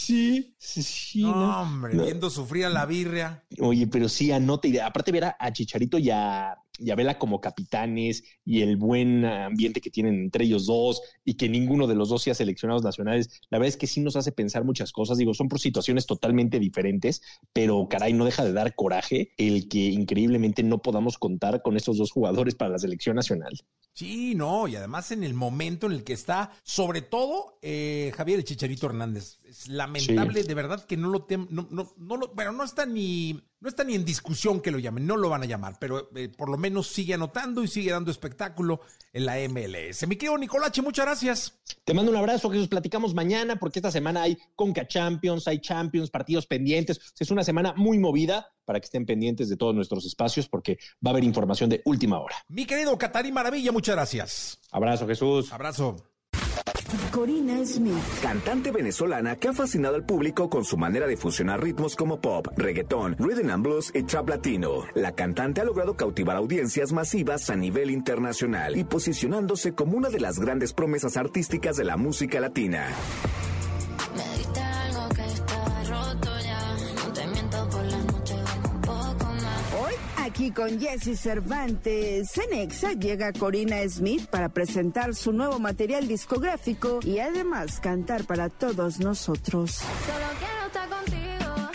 Sí, sí, no, hombre, viendo sufrir a la birria. Oye, pero sí, anote. Aparte, ver a, Chicharito ya y a Vela como capitanes y el buen ambiente que tienen entre ellos dos y que ninguno de los dos sea seleccionados nacionales, la verdad es que sí nos hace pensar muchas cosas. Digo, son por situaciones totalmente diferentes, pero caray, no deja de dar coraje el que increíblemente no podamos contar con estos dos jugadores para la selección nacional. Sí, no, y además en el momento en el que está, sobre todo eh, Javier el Chicharito Hernández. Es lamentable, de verdad, que no lo, no, no, no lo, bueno, no está ni no está ni en discusión que lo llamen, no lo van a llamar, pero eh, por lo menos sigue anotando y sigue dando espectáculo en la MLS. Mi querido Nicolache, muchas gracias. Te mando un abrazo, Jesús. Platicamos mañana porque esta semana hay Conca Champions, hay Champions, partidos pendientes. Es una semana muy movida para que estén pendientes de todos nuestros espacios porque va a haber información de última hora. Mi querido Catarí Maravilla, muchas gracias. Abrazo, Jesús. Abrazo. Corina Smith, cantante venezolana que ha fascinado al público con su manera de fusionar ritmos como pop, reggaetón, rhythm and blues y trap latino. La cantante ha logrado cautivar audiencias masivas a nivel internacional y posicionándose como una de las grandes promesas artísticas de la música latina. Aquí con Jesse Cervantes. Cenexa llega Corina Smith para presentar su nuevo material discográfico y además cantar para todos nosotros. Solo quiero estar contigo.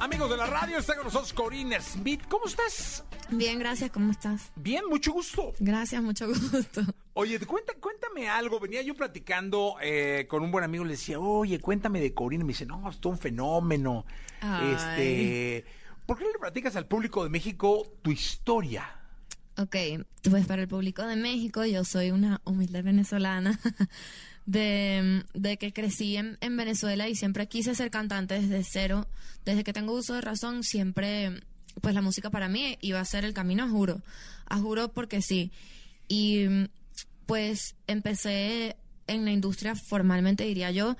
Amigos de la radio, está con nosotros Corina Smith. ¿Cómo estás? Bien, gracias, ¿cómo estás? Bien, mucho gusto. Gracias, mucho gusto. Oye, cuenta, cuéntame algo. Venía yo platicando eh, con un buen amigo, le decía, oye, cuéntame de Corina. Me dice, no, es todo un fenómeno. Ay. Este, ¿Por qué le platicas al público de México tu historia? Ok, pues para el público de México, yo soy una humilde venezolana de, de que crecí en, en Venezuela y siempre quise ser cantante desde cero. Desde que tengo uso de razón, siempre, pues la música para mí iba a ser el camino, juro. A juro porque sí. Y pues empecé en la industria formalmente, diría yo,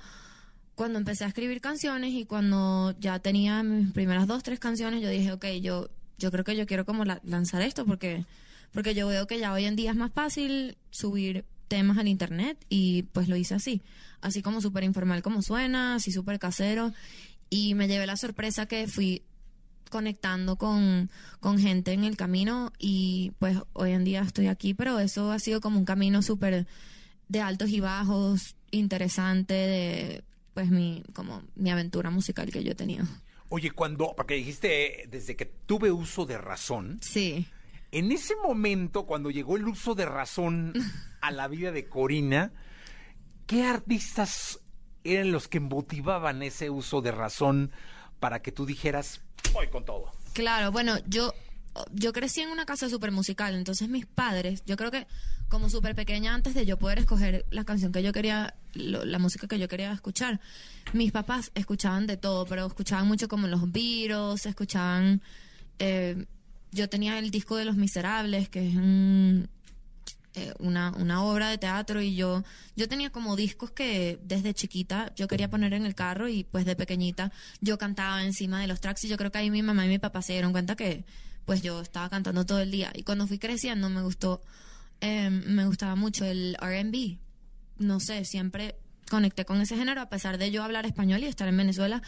cuando empecé a escribir canciones y cuando ya tenía mis primeras dos, tres canciones, yo dije, ok, yo, yo creo que yo quiero como la- lanzar esto porque, porque yo veo que ya hoy en día es más fácil subir temas al internet y pues lo hice así, así como súper informal como suena, así súper casero. Y me llevé la sorpresa que fui conectando con, con gente en el camino y pues hoy en día estoy aquí, pero eso ha sido como un camino súper de altos y bajos, interesante de pues mi como mi aventura musical que yo he tenido. Oye, cuando, porque dijiste, desde que tuve uso de razón, Sí. en ese momento, cuando llegó el uso de razón a la vida de Corina, ¿qué artistas eran los que motivaban ese uso de razón para que tú dijeras, voy con todo? Claro, bueno, yo, yo crecí en una casa súper musical, entonces mis padres, yo creo que como súper pequeña, antes de yo poder escoger la canción que yo quería, lo- la música que yo quería escuchar, mis papás escuchaban de todo, pero escuchaban mucho como los Beatles, escuchaban... eh, yo tenía el disco de Los Miserables, que es un, eh, una, una obra de teatro y yo yo tenía como discos que desde chiquita yo quería poner en el carro y pues de pequeñita yo cantaba encima de los tracks y yo creo que ahí mi mamá y mi papá se dieron cuenta que pues yo estaba cantando todo el día y cuando fui creciendo me gustó eh, me gustaba mucho el R&B no sé siempre conecté con ese género a pesar de yo hablar español y estar en Venezuela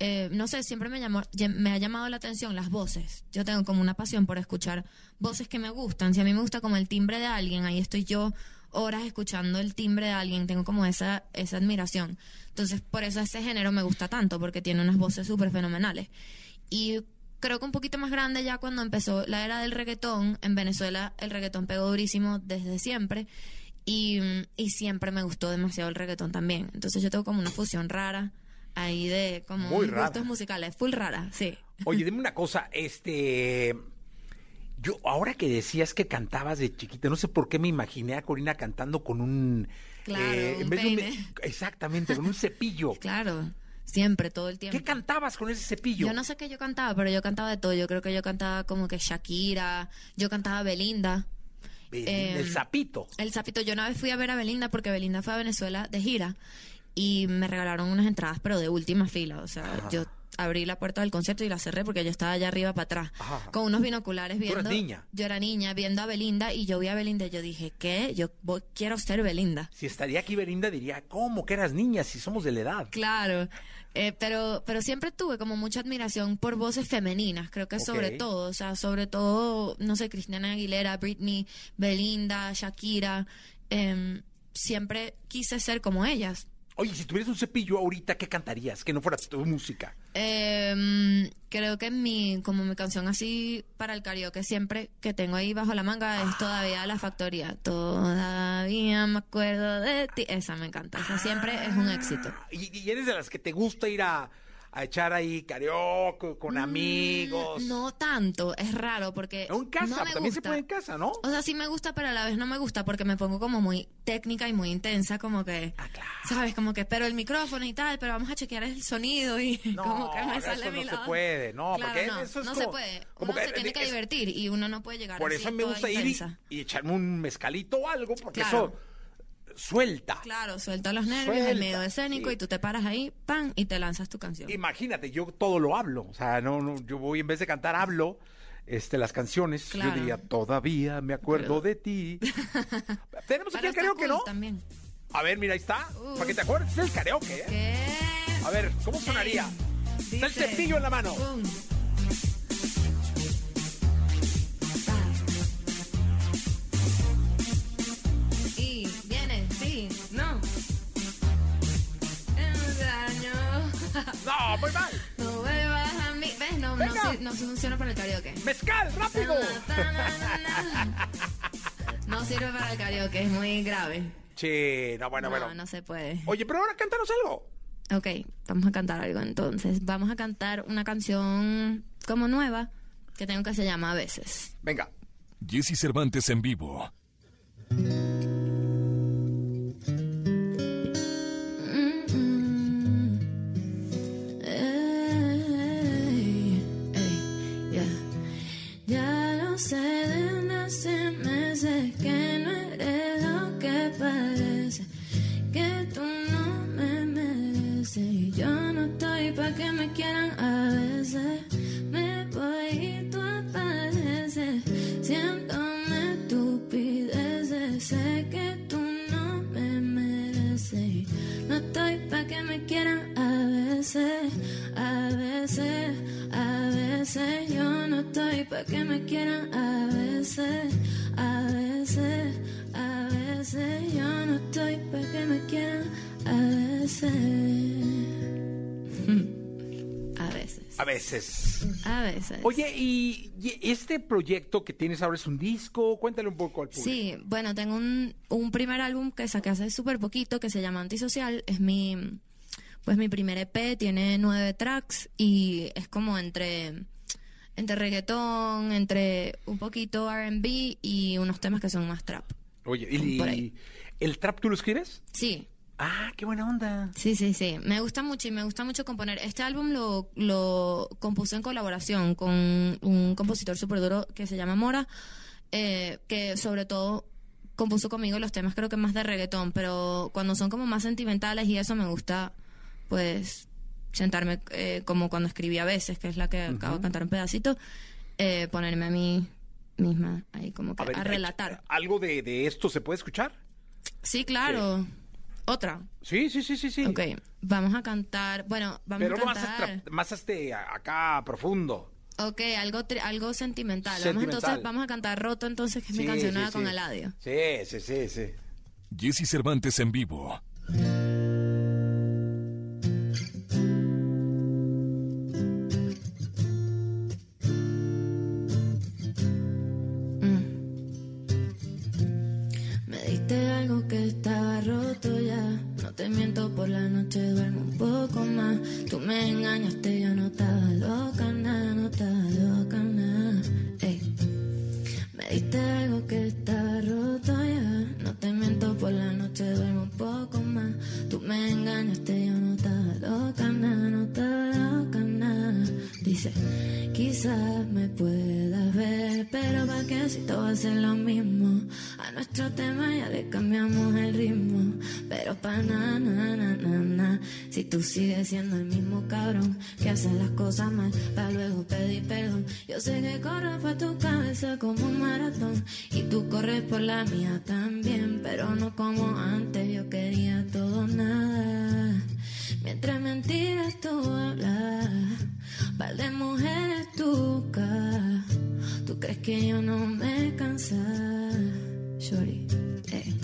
eh, no sé, siempre me, llamó, me ha llamado la atención las voces. Yo tengo como una pasión por escuchar voces que me gustan. Si a mí me gusta como el timbre de alguien, ahí estoy yo horas escuchando el timbre de alguien. Tengo como esa, esa admiración. Entonces, por eso ese género me gusta tanto, porque tiene unas voces súper fenomenales. Y creo que un poquito más grande ya cuando empezó la era del reggaetón, en Venezuela el reggaetón pegó durísimo desde siempre. Y, y siempre me gustó demasiado el reggaetón también. Entonces yo tengo como una fusión rara ahí de como Muy rara. gustos musicales, full rara, sí. Oye, dime una cosa, este... Yo, ahora que decías que cantabas de chiquita, no sé por qué me imaginé a Corina cantando con un... eh, Claro, de un- exactamente, con un cepillo. Claro, siempre, todo el tiempo. ¿Qué cantabas con ese cepillo? Yo no sé qué yo cantaba, pero yo cantaba de todo. Yo creo que yo cantaba como que Shakira, yo cantaba Belinda. Belinda, eh, el sapito. El sapito, yo una vez fui a ver a Belinda porque Belinda fue a Venezuela de gira y me regalaron unas entradas, pero de última fila. O sea, yo abrí la puerta del concierto y la cerré porque yo estaba allá arriba para atrás, Ajá. con unos binoculares viendo. niña. Yo era niña viendo a Belinda y yo vi a Belinda y yo dije, ¿qué? Yo voy- quiero ser Belinda. Si estaría aquí Belinda diría, ¿cómo que eras niña si somos de la edad? Claro, eh, pero, pero siempre tuve como mucha admiración por voces femeninas, creo que sobre todo, o sea, sobre todo, no sé, Cristina Aguilera, Britney, Belinda, Shakira, em, siempre quise ser como ellas. Oye, si tuvieras un cepillo ahorita, ¿qué cantarías? Que no fuera tu música. Em, creo que mi, como mi canción así para el karaoke siempre que tengo ahí bajo la manga es todavía la factoría. Todavía me acuerdo de ti. Esa me encanta. Esa siempre es un éxito. ¿Y, y eres de las que te gusta ir a, a echar ahí karaoke con amigos? Mm, No tanto, es raro porque. En casa, no me también se puede en casa, ¿no? O sea, sí me gusta, pero a la vez no me gusta porque me pongo como muy técnica y muy intensa, como que. Ah, claro. ¿Sabes? Como que, pero el micrófono y tal, pero vamos a chequear el sonido y como que me eso sale a mi no se puede, no, Claro, porque no, eso es no como- se puede. como uno que se tiene que es- divertir y uno no puede llegar Por así eso me gusta ir y, echarme un mezcalito o algo, porque Claro. eso suelta. Claro, suelta los nervios, Suelta, el medio escénico sí. y tú te paras ahí, pan, y te lanzas tu canción. Imagínate, yo todo lo hablo, o sea, no, no, yo voy en vez de cantar hablo este las canciones, Claro. yo diría todavía me acuerdo Pero- de ti. Tenemos aquí el karaoke, cool ¿no? También. A ver, mira, ahí está. Para que te acuerdes, es el karaoke, ¿eh? ¿Qué? A ver, ¿cómo sonaría? Está el cepillo en la mano. un, muy mal. No vuelvas a mí. ¿Ves? No, no, Venga. no funciona para el karaoke. ¡Mezcal, rápido! No sirve para el karaoke, es muy grave. Sí, no, bueno, no, bueno. no se puede. Oye, pero ahora cántanos algo. Ok, vamos a cantar algo entonces. Vamos a cantar una canción como nueva que tengo que se llama A veces. Venga. Jesse Cervantes en vivo. Quieran a veces. Me voy y tú apareces, siéntome estupideces, sé que tú no me mereces no estoy pa' que me quieran a veces, a veces, a veces yo no estoy pa' que me quieran a veces, a veces, a veces yo no estoy pa' que me quieran a veces. A veces. A veces. Oye, y, y este proyecto que tienes ahora es un disco. Cuéntale un poco al público. Sí, bueno, tengo un, un primer álbum que saqué hace súper poquito que se llama Antisocial. Es mi, pues mi primer EP, tiene nueve tracks y es como entre, entre reggaetón, entre un poquito R&B y unos temas que son más trap. Oye, ¿y ahí. el trap tú lo escribes? Sí, Ah, qué buena onda. Sí, sí, sí. Me gusta mucho y me gusta mucho componer. Este álbum lo, lo compuse en colaboración con un compositor súper duro que se llama Mora, eh, que sobre todo compuso conmigo los temas creo que más de reggaetón, pero cuando son como más sentimentales y eso me gusta, pues, sentarme eh, como cuando escribí a veces, que es la que acabo de cantar un pedacito, eh, ponerme a mí misma ahí como que a, ver, relatar. ¿Algo de, de esto se puede escuchar? Sí, claro. Otra. Sí, sí, sí, sí, sí. Ok, vamos a cantar. Bueno, vamos Pero a más, cantar. extra- más este, a- acá profundo. Ok, algo, tri- algo sentimental. Vamos entonces, vamos a cantar Roto entonces, que es mi Sí, canción sí, nueva sí. con Eladio. Sí, sí, sí, sí. Jesse Cervantes en vivo. Como un maratón, y tú corres por la mía también, pero no como antes, yo quería todo nada. Mientras mentiras tú hablas, par de mujeres tú Tú crees que yo no me cansa, Shorty. eh.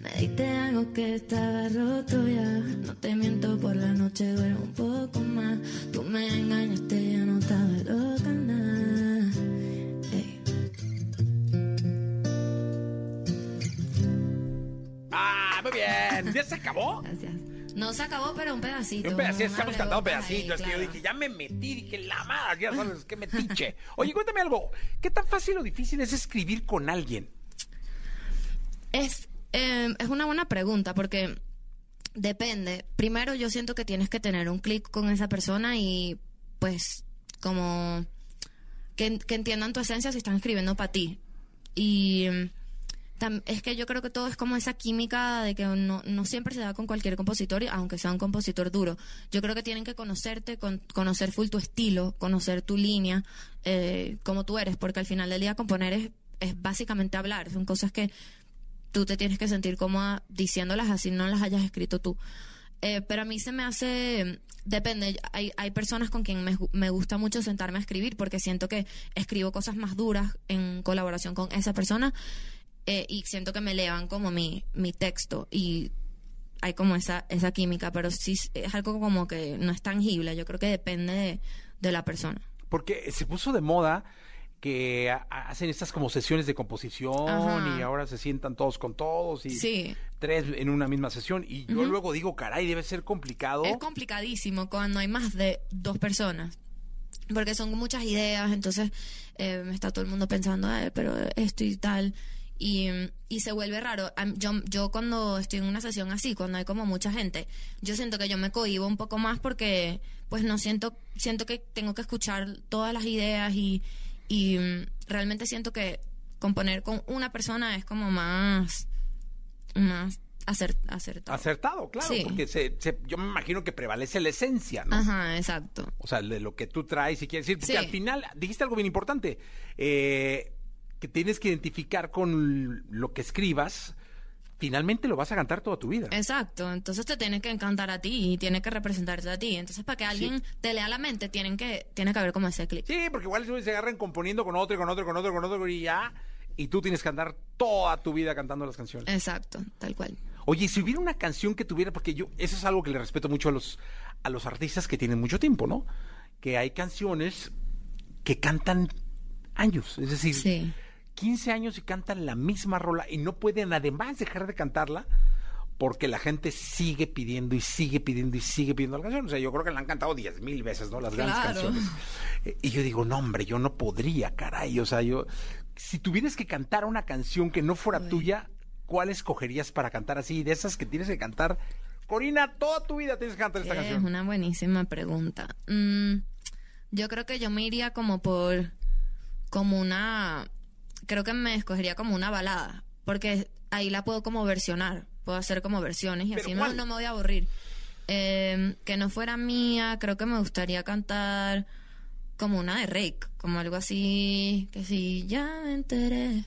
Me diste algo que estaba roto ya. No te miento por la noche, duermo un poco más. Tú me engañaste, yo no estaba loca, nada. Ah, muy bien. ¿Ya se acabó? Gracias. No se acabó, pero un pedacito. Un pedacito, estamos cantando pedacitos. Es que yo dije, ya me metí, dije, la madre, ya sabes, que metiche. Oye, cuéntame algo. ¿Qué tan fácil o difícil es escribir con alguien? Es, eh, es una buena pregunta porque depende. Primero yo siento que tienes que tener un clic con esa persona y pues como que, que entiendan tu esencia si están escribiendo para ti. Y tam- es que yo creo que todo es como esa química de que no, no siempre se da con cualquier compositor, aunque sea un compositor duro. Yo creo que tienen que conocerte, con- conocer full tu estilo, conocer tu línea, eh, como tú eres, porque al final del día componer es, es básicamente hablar, son cosas que tú te tienes que sentir cómoda diciéndolas así no las hayas escrito tú. Eh, pero a mí se me hace, depende, hay, hay personas con quien me, me gusta mucho sentarme a escribir porque siento que escribo cosas más duras en colaboración con esa persona eh, y siento que me elevan como mi, mi texto y hay como esa, esa química, pero sí es algo como que no es tangible. Yo creo que depende de, de la persona. Porque se puso de moda que ha- hacen estas como sesiones de composición Ajá. y ahora se sientan todos con todos y Sí. tres en una misma sesión y yo luego digo, caray, debe ser complicado. Es complicadísimo cuando hay más de dos personas. Porque son muchas ideas, entonces eh, está todo el mundo pensando, "Ay, pero esto y tal. Y, y se vuelve raro. Yo, yo cuando estoy en una sesión así, cuando hay como mucha gente, yo siento que yo me cohibo un poco más porque pues no siento, siento que tengo que escuchar todas las ideas y, y mm, realmente siento que componer con una persona es como más, más acer- acertado. Acertado, claro, Sí. porque se, se- yo me imagino que prevalece la esencia, ¿no? Ajá, exacto. O sea, de lo que tú traes y quieres decir, porque Sí. al final dijiste algo bien importante, eh, que tienes que identificar con lo que escribas, finalmente lo vas a cantar toda tu vida. Exacto, entonces te tiene que encantar a ti y tiene que representarte a ti. Entonces, para que alguien te lea la mente, tienen que, tiene que haber como ese clic. Sí, porque igual se agarran componiendo con otro, y con otro, y con otro, y con otro, y ya, y tú tienes que andar toda tu vida cantando las canciones. Exacto, tal cual. Oye, si hubiera una canción que tuviera, porque yo, eso es algo que le respeto mucho a los, a los artistas que tienen mucho tiempo, ¿no? Que hay canciones que cantan años, es decir, Sí. 15 años y cantan la misma rola y no pueden además dejar de cantarla porque la gente sigue pidiendo y sigue pidiendo y sigue pidiendo la canción. O sea, yo creo que la han cantado 10 mil veces, ¿no? Las grandes canciones. Eh, Y yo digo, no, hombre, yo no podría, caray. O sea, yo, si tuvieras que cantar una canción que no fuera tuya, ¿cuál escogerías para cantar así? De esas que tienes que cantar. Corina, toda tu vida tienes que cantar esta Es canción. una buenísima pregunta. Mm, yo creo que yo me iría como por, como una, creo que me escogería como una balada, porque ahí la puedo como versionar, puedo hacer como versiones y ¿Pero así no, no me voy a aburrir. Eh, que no fuera mía, creo que me gustaría cantar como una de Rake, como algo así, que si ya me enteré.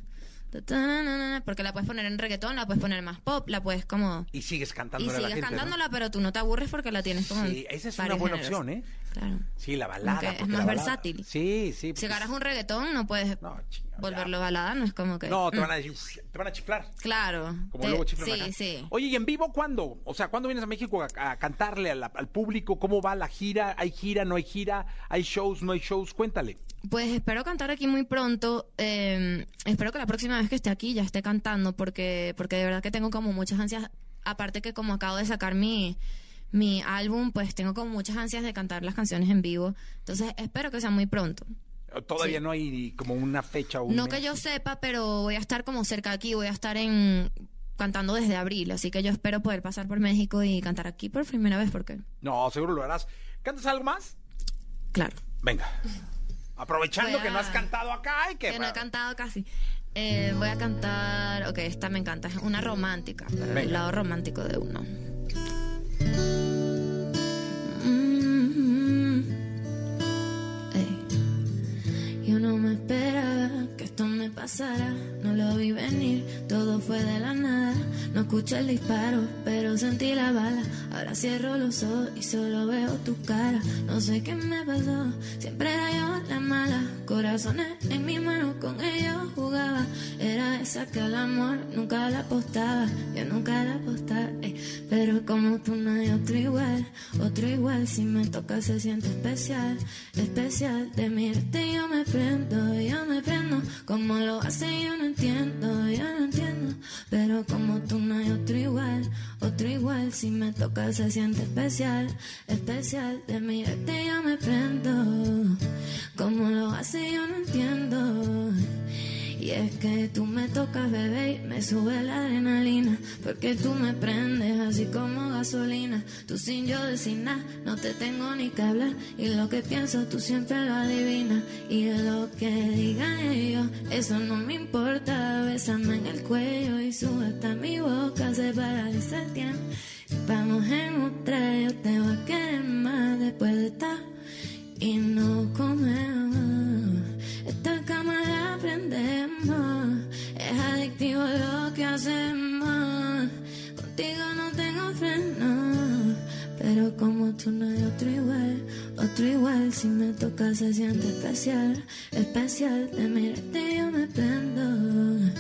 Porque la puedes poner en reggaetón, la puedes poner más pop, la puedes como Y sigues y cantándola la sigues cantándola, pero tú no te aburres porque la tienes como. Sí, esa es una buena géneros. opción, ¿eh? Claro. Sí, la balada. Aunque es más balada- versátil. Sí, sí. Si agarras un reggaetón, no puedes No, chinga, volverlo ya. balada, no es como que. No, te Mm, van a te van a chiflar. Claro. Como Te- luego chiflan Sí, acá. sí. Oye, ¿y en vivo cuándo? O sea, ¿cuándo vienes a México a, a cantarle al público? ¿Cómo va la gira? ¿Hay gira? ¿No hay gira? ¿Hay shows? ¿No hay shows? Cuéntale. Pues espero cantar aquí muy pronto. eh, espero que la próxima vez que esté aquí ya esté cantando, porque, porque de verdad que tengo como muchas ansias. Aparte que como acabo de sacar mi, mi álbum, pues tengo como muchas ansias de cantar las canciones en vivo. Entonces espero que sea muy pronto. Todavía Sí. no hay como una fecha o un No mes. que yo sepa, pero voy a estar como cerca aquí, voy a estar en cantando desde abril, así que yo espero poder pasar por México y cantar aquí por primera vez, porque No, seguro lo harás. ¿Cantas algo más? claro, Venga. Aprovechando a- que no has cantado acá y que... que no he cantado casi. Eh, voy a cantar, ok, esta me encanta, es una romántica, pero Venga. el lado romántico de uno. Yo no me esperaba que esto me pasara, no lo vi venir, todo fue de la nada. No escuché el disparo, pero sentí la bala. Ahora cierro los ojos y solo veo tu cara. No sé qué me pasó, siempre era yo la mala. Corazones en mi mano, con ellos jugaba. Era esa que al amor nunca la apostaba. Yo nunca la apostaba, pero como tú no hay otro igual, otro igual. Si me toca se siente especial, especial. De mirarte yo me prendo, yo me prendo. Como lo hace yo no entiendo, yo no entiendo. Pero como tú no hay otro igual, otro igual. Si me toca se siente especial, especial. De mirarte yo me prendo. Como lo hace yo no entiendo. Y es que tú me tocas, bebé, y me sube la adrenalina. Porque tú me prendes así como gasolina. Tú sin yo decir nada, no te tengo ni que hablar. Y lo que pienso tú siempre lo adivinas. Y lo que digan ellos, eso no me importa. Bésame en el cuello y sube hasta mi boca, se paraliza el tiempo. Vamos en otra, yo te voy a querer más después de estar y no la prendemos. Es adictivo lo que hacemos. Contigo no tengo freno. Pero como tú no hay otro igual, otro igual. Si me tocas se siente especial, especial. De mirarte yo me prendo.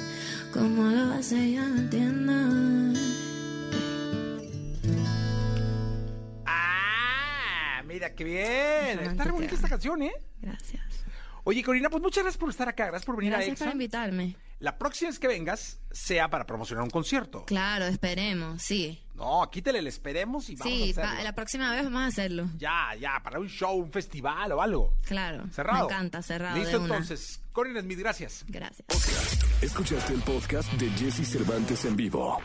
¿Cómo lo hace? Yo no entiendo. Ah, mira qué bien. Está re bonita esta canción, ¿eh? Gracias. Oye, Corina, pues muchas gracias por estar acá. Gracias por venir a Gracias por invitarme. La próxima vez que vengas sea para promocionar un concierto. Claro, esperemos, sí. No, quítale el esperemos y vamos Sí, a hacerlo. la próxima vez vamos a hacerlo. Ya, ya, para un show, un festival o algo. Claro. Cerrado. Me encanta, cerrado. Listo, de una. entonces. Corina Smith, gracias. Gracias. Escuchaste el podcast de Jesse Cervantes en vivo.